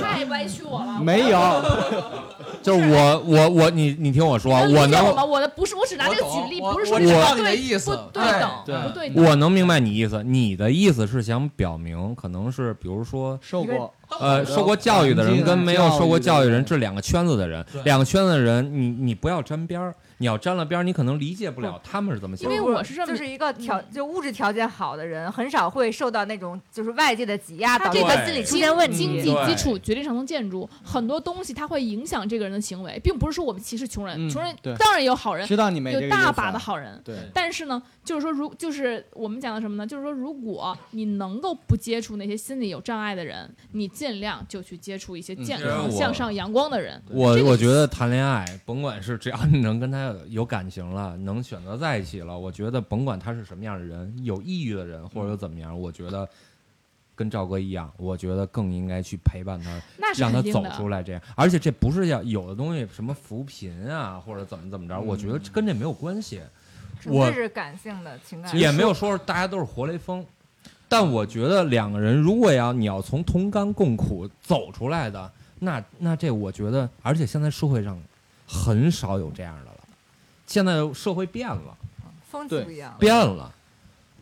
太歪曲我了。没有，就是我我我你你听我说，我能？我的不是，我只拿这个举例，不是说我你不知道你的对意思不对等，对不对等。我能明白你意思，你的意思是想表明，可能是比如说受过呃，受过教育的人跟没有受过教育的人这两个圈子的人，两个圈子的人，你你不要沾边儿，你要沾了边儿，你可能理解不了他们是怎么想因。为我是这么就是一个条就物质条件好的人，很少会受到那种就是外界的挤压，这导致心理出现问题。经济基础决定上层建筑，很多东西它会影响这个人的行为，并不是说我们歧视穷人，嗯穷人当然有好人，知道你没这有大把的好人。对，但是呢，就是说，如就是我们讲的什么呢？就是说，如果你能够不接触那些心理有障碍的人，你尽量就去接触一些健康、向上、阳光的人。我我觉得谈恋爱，甭管是只要你能跟他有有感情了，能选择在一起了，我觉得甭管他是什么样的人，有抑郁的人或者有怎么样，我觉得跟赵哥一样，我觉得更应该去陪伴他，那是让他走肯定的。出来。这样，而且这不是要有的东西，什么扶贫啊，或者怎么怎么着，我觉得跟这没有关系。我纯粹是感性的情感。也没有说大家都是活雷锋，但我觉得两个人如果要你要从同甘共苦走出来的，那那这我觉得，而且现在社会上很少有这样的了。现在社会变了，对风气不一样了。变了，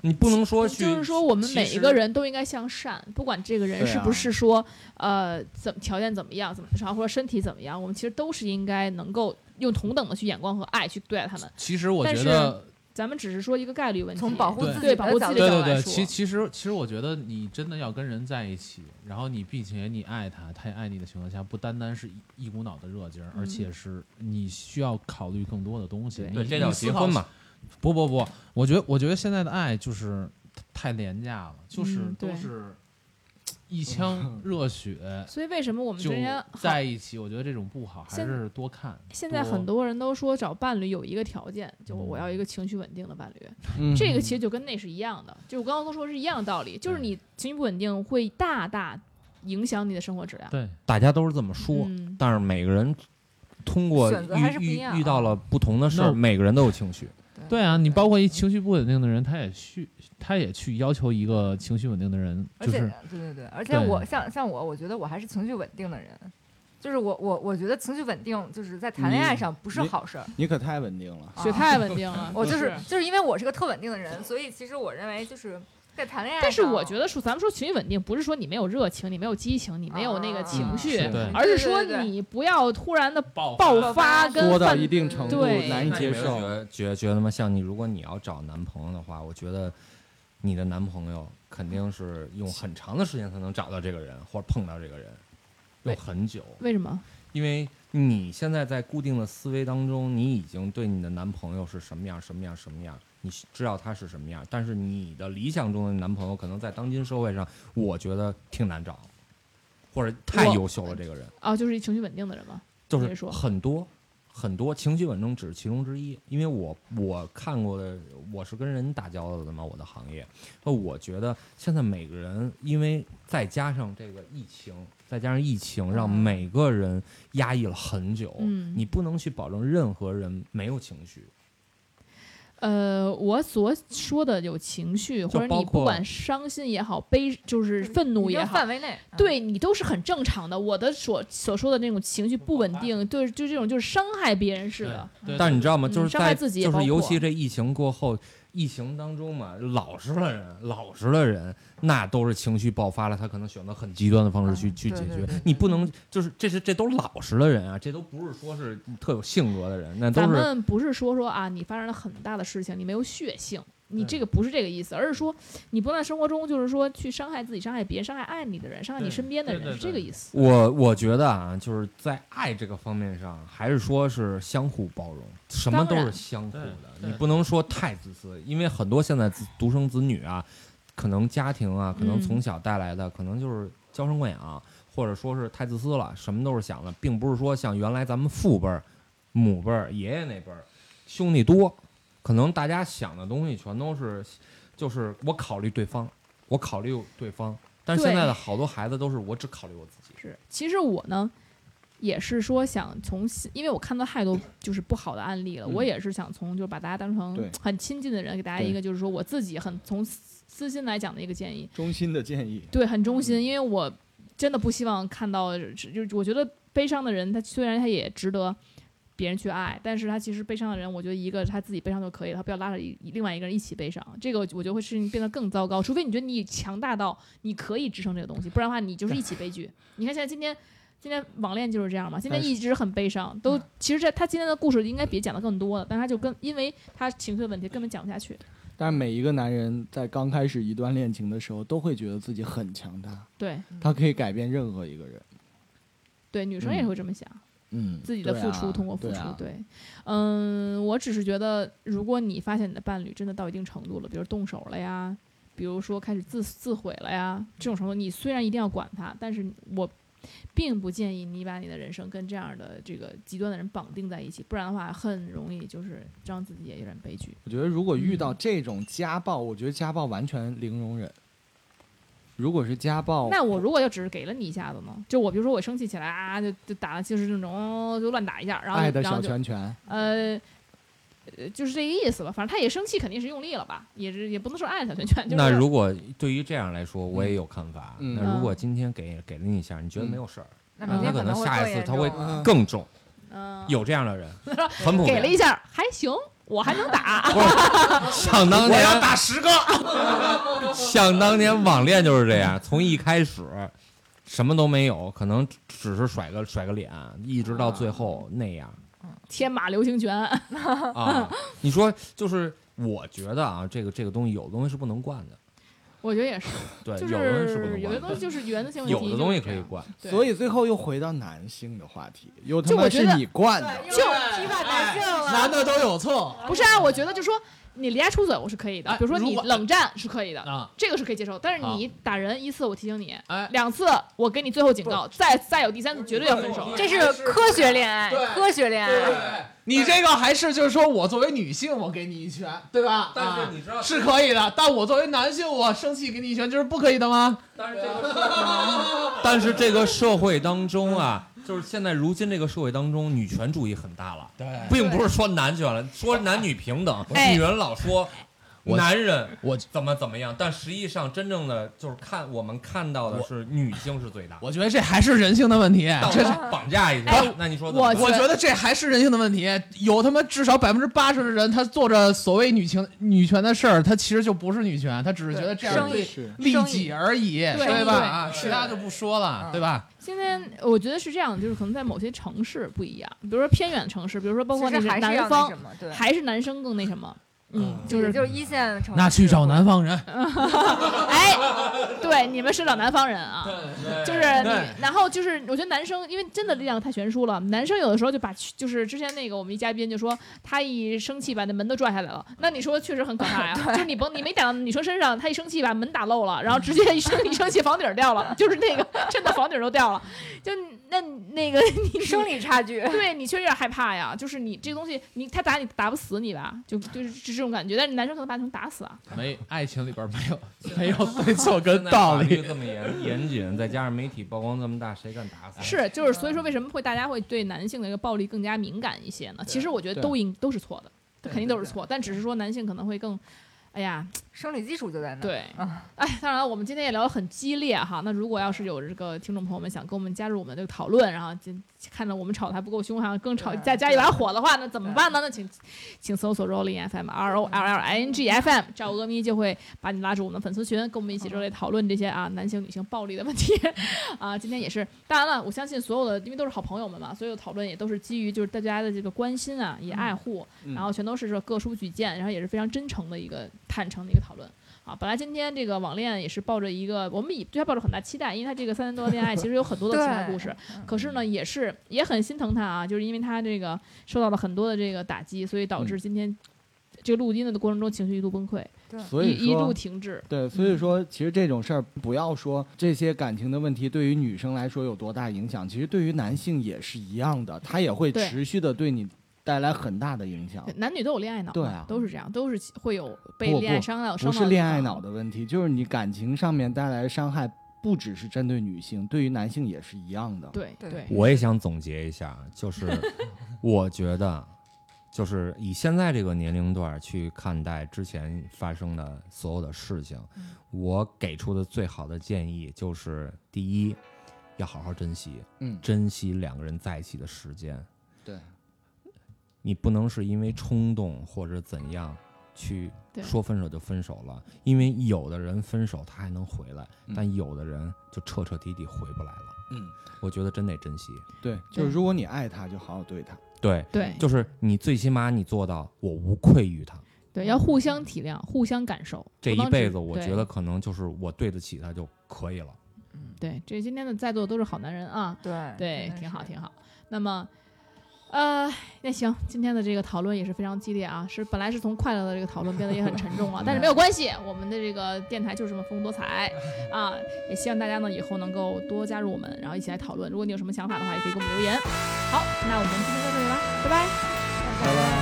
你不能说去，就是说，我们每一个人都应该向善，不管这个人是不是说，呃，怎么条件怎么样，怎么着，或者身体怎么样，我们其实都是应该能够用同等的去眼光和爱去对待他们。其实我但是觉得咱们只是说一个概率问题，从保护对自己对保护自己的角度对对对，的角度来说其其实其实我觉得你真的要跟人在一起，然后你并且你爱他，他也爱你的情况下，不单单是一一股脑的热劲儿，而嗯且是你需要考虑更多的东西。对，你这叫结婚嘛。不不不，我觉得我觉得现在的爱就是太廉价了，就是都是一腔 热血所以为什么我们之就前在一起，我觉得这种不好，还是多看。现在很多人都说找伴侣有一个条件，就嗯我要一个情绪稳定的伴侣。嗯这个其实就跟那是一样的，就我刚刚都说是一样的道理，就是你情绪不稳定会大大影响你的生活质量。对大家都是这么说，嗯，但是每个人通过选择还是不遇遇到了不同的事儿，每个人都有情绪。对。啊，你包括一情绪不稳定的人，他也去他也去要求一个情绪稳定的人，而且就是对对对，而且我像像我，我觉得我还是情绪稳定的人，就是我我我觉得情绪稳定就是在谈恋爱上不是好事儿。你可太稳定了。雪太稳定了，我就是是。就是因为我是个特稳定的人，所以其实我认为就是在谈恋爱，但是我觉得说，咱们说情绪稳定，不是说你没有热情，你没有激情，你没有那个情绪，而是说你不要突然的爆爆发跟多到犯一定程度对难以接受。觉觉得吗？像你，如果你要找男朋友的话，我觉得你的男朋友肯定是用很长的时间才能找到这个人，或者碰到这个人，用很久。为什么？因为你现在在固定的思维当中，你已经对你的男朋友是什么样、什么样、什么样，你知道他是什么样。但是你的理想中的男朋友，可能在当今社会上，我觉得挺难找，或者太优秀了。这个人啊，就是一情绪稳定的人吗？就是很多很多情绪稳定只是其中之一。因为我我看过的，我是跟人打交道的嘛，我的行业。那我觉得现在每个人，因为再加上这个疫情，再加上疫情，让嗯每个人压抑了很久。嗯你不能去保证任何人没有情绪。呃，我所说的有情绪，或者你不管伤心也好，悲就是愤怒也好，范围内，嗯对你都是很正常的。我的所所说的那种情绪不稳定，对，就这种就是伤害别人似的。但是你知道吗？嗯就是在伤害自己也就是尤其这疫情过后，疫情当中嘛，老实的人，老实的人，那都是情绪爆发了，他可能选择很极端的方式去、嗯去解决对对对。你不能就是这是这都是老实的人啊，这都不是说是特有性格的人，那都咱们不是说说啊，你发生了很大的事情，你没有血性，你这个不是这个意思，而是说你不能在生活中就是说去伤害自己、伤害别人、伤害爱你的人、伤害你身边的人，是这个意思。我我觉得啊，就是在爱这个方面上，还是说是相互包容，什么都是相互的。你不能说太自私，因为很多现在子独生子女啊，可能家庭啊，可能嗯从小带来的，可能就是娇生惯养，或者说是太自私了，什么都是想的，并不是说像原来咱们父辈儿、母辈儿、爷爷那辈儿，兄弟多，可能大家想的东西全都是，就是我考虑对方，我考虑对方。但是现在的好多孩子都是我只考虑我自己。是，其实我呢，也是说想从，因为我看到太多就是不好的案例了，嗯我也是想从就是把大家当成很亲近的人，给大家一个就是说我自己很从私私心来讲的一个建议，衷心的建议。对，很中心，因为我真的不希望看到，就是我觉得悲伤的人，他虽然他也值得别人去爱，但是他其实悲伤的人，我觉得一个他自己悲伤就可以了，他不要拉着一另外一个人一起悲伤，这个我觉得会事情变得更糟糕。除非你觉得你强大到你可以支撑这个东西，不然的话你就是一起悲剧。你看现在今天。今天网恋就是这样嘛，今天一直很悲伤，都其实这他今天的故事应该比讲的更多了，但他就跟因为他情绪的问题根本讲不下去。但是每一个男人在刚开始一段恋情的时候，都会觉得自己很强大，对他可以改变任何一个人。对，女生也嗯会这么想。嗯，自己的付出，啊通过付出，对嗯，我只是觉得，如果你发现你的伴侣真的到一定程度了，比如动手了呀，比如说开始自自毁了呀，这种程度，你虽然一定要管他，但是我并不建议你把你的人生跟这样的这个极端的人绑定在一起，不然的话，很容易就是让自己也有点悲剧。我觉得如果遇嗯到这种家暴，我觉得家暴完全零容忍。如果是家暴，那我如果要只是给了你一下子呢？就我比如说我生气起来啊，就就打，就是那种哦就乱打一下，然后爱的小拳拳，呃，呃，就是这个意思吧。反正他也生气，肯定是用力了吧，也是也不能说爱小拳拳。就是、那如果对于这样来说，我也有看法。嗯那如果今天给给了你一下，你觉得没有事儿，那嗯那可能下一次他会嗯更重。嗯、有这样的人，很普遍。给了一下还行，我还能打。想当年要，打十个。想当年网恋就是这样，从一开始什么都没有，可能只是甩个甩个脸，一直到最后那样天马流星拳，啊。你说就是，我觉得啊，这个这个东西有的东西是不能惯的，我觉得也是，对，就有的东西是不能惯的，有些东西就是原则性问题，有的东西可以。惯。所以最后又回到男性的话题，有他妈是就我觉得你惯的。就批判男性了。男的都有错不是啊，我觉得就说你离家出走我是可以的，哎比如说你冷战是可以的，啊！这个是可以接受。但是你打人一次我提醒你，哎，两次我给你最后警告，再再有第三次绝对要分手。这是科学恋爱，科学恋爱。你这个还是就是说我作为女性，我给你一拳，对吧？但是啊你知道是可以的，但我作为男性，我生气给你一拳，这是不可以的吗？但是这个，但是这个社会当中啊，就是现在如今这个社会当中，女权主义很大了，对并不是说男权了，说男女平等。哎女人老说我男人我怎么怎么样，但实际上真正的就是看我们看到的是女性是最大。我觉得这还是人性的问题，这是。绑架一下哎，那你说我我觉得这还是人性的问题，有他妈至少百分之八十的人，他做着所谓女情女权的事儿，他其实就不是女权，他只是觉得这样对利己而已，对对吧？啊，其他就不说了，对吧？现在我觉得是这样，就是可能在某些城市不一样，比如说偏远城市，比如说包括其那个南方还是男生更那什么。嗯，就是就是一线城市。那去找南方人，哎，对，你们是找南方人啊，就是你，然后就是我觉得男生，因为真的力量太悬殊了，男生有的时候就把就是之前那个我们一嘉宾就说他一生气把那门都拽下来了，那你说确实很可怕呀，就是你甭你没打到女生身上，他一生气把门打漏了，然后直接一生一生气房顶掉了，就是那个真的房顶都掉了，就那那个 你生理差距。对你确实有点害怕呀，就是你这个东西，你他打你打不死你吧，就就是这种感觉，但是男生可能把他们打死啊。没爱情里边没有没有对错跟道理。这么严严谨，再加上媒体曝光这么大，谁敢打死？是，就是所以说为什么会大家会对男性的一个暴力更加敏感一些呢？其实我觉得都应都是错的，这肯定都是错，但只是说男性可能会更，哎呀，生理基础就在那。对啊，哎，当然了我们今天也聊得很激烈哈。那如果要是有这个听众朋友们想跟我们加入我们的这个讨论，然后今看到我们吵得还不够凶，还要更吵再加一把火的话，那怎么办呢？那请请搜索 Rolling FM R O L L I N G F M，赵阿咪就会把你拉入我们的粉丝群，跟我们一起热烈讨论这些啊男性女性暴力的问题。啊。今天也是，当然了，我相信所有的因为都是好朋友们嘛，所有的讨论也都是基于就是大家的这个关心啊，也爱护，嗯。然后全都是说各抒己见，然后也是非常真诚的一个坦诚的一个讨论。啊，本来今天这个网恋也是抱着一个，我们以对他抱着很大期待，因为他这个三年多的恋爱其实有很多的情感故事，可是呢，也是也很心疼他啊，就是因为他这个受到了很多的这个打击，所以导致今天这个录音的过程中情绪一度崩溃，所以一一度，停滞。对，所以说，其实这种事儿不要说这些感情的问题对于女生来说有多大影响，其实对于男性也是一样的，他也会持续的对你带来很大的影响。男女都有恋爱脑，对啊都是这样，都是会有被恋爱伤害伤到不是恋爱脑的问题，就是你感情上面带来的伤害，不只是针对女性，对于男性也是一样的。对对对，我也想总结一下，就是 我觉得，就是以现在这个年龄段去看待之前发生的所有的事情，嗯我给出的最好的建议就是：第一，要好好珍惜，嗯，珍惜两个人在一起的时间。对，你不能是因为冲动或者怎样去说分手就分手了，因为有的人分手他还能回来，嗯但有的人就彻彻底底回不来了。嗯，我觉得真得珍惜。对，就是如果你爱他，就好好对他。对，对就是你最起码你做到我无愧于他，对，要互相体谅，互相感受。这一辈子我觉得可能就是我对得起他就可以了。嗯对，这今天的在座都是好男人啊，对对，挺好挺好。那么，呃，那行，今天的这个讨论也是非常激烈啊，是本来是从快乐的这个讨论变得也很沉重了，但是没有关系，我们的这个电台就是这么丰富多彩啊，也希望大家呢以后能够多加入我们，然后一起来讨论。如果你有什么想法的话，也可以给我们留言。好，那我们今天到这里了，拜拜。拜拜。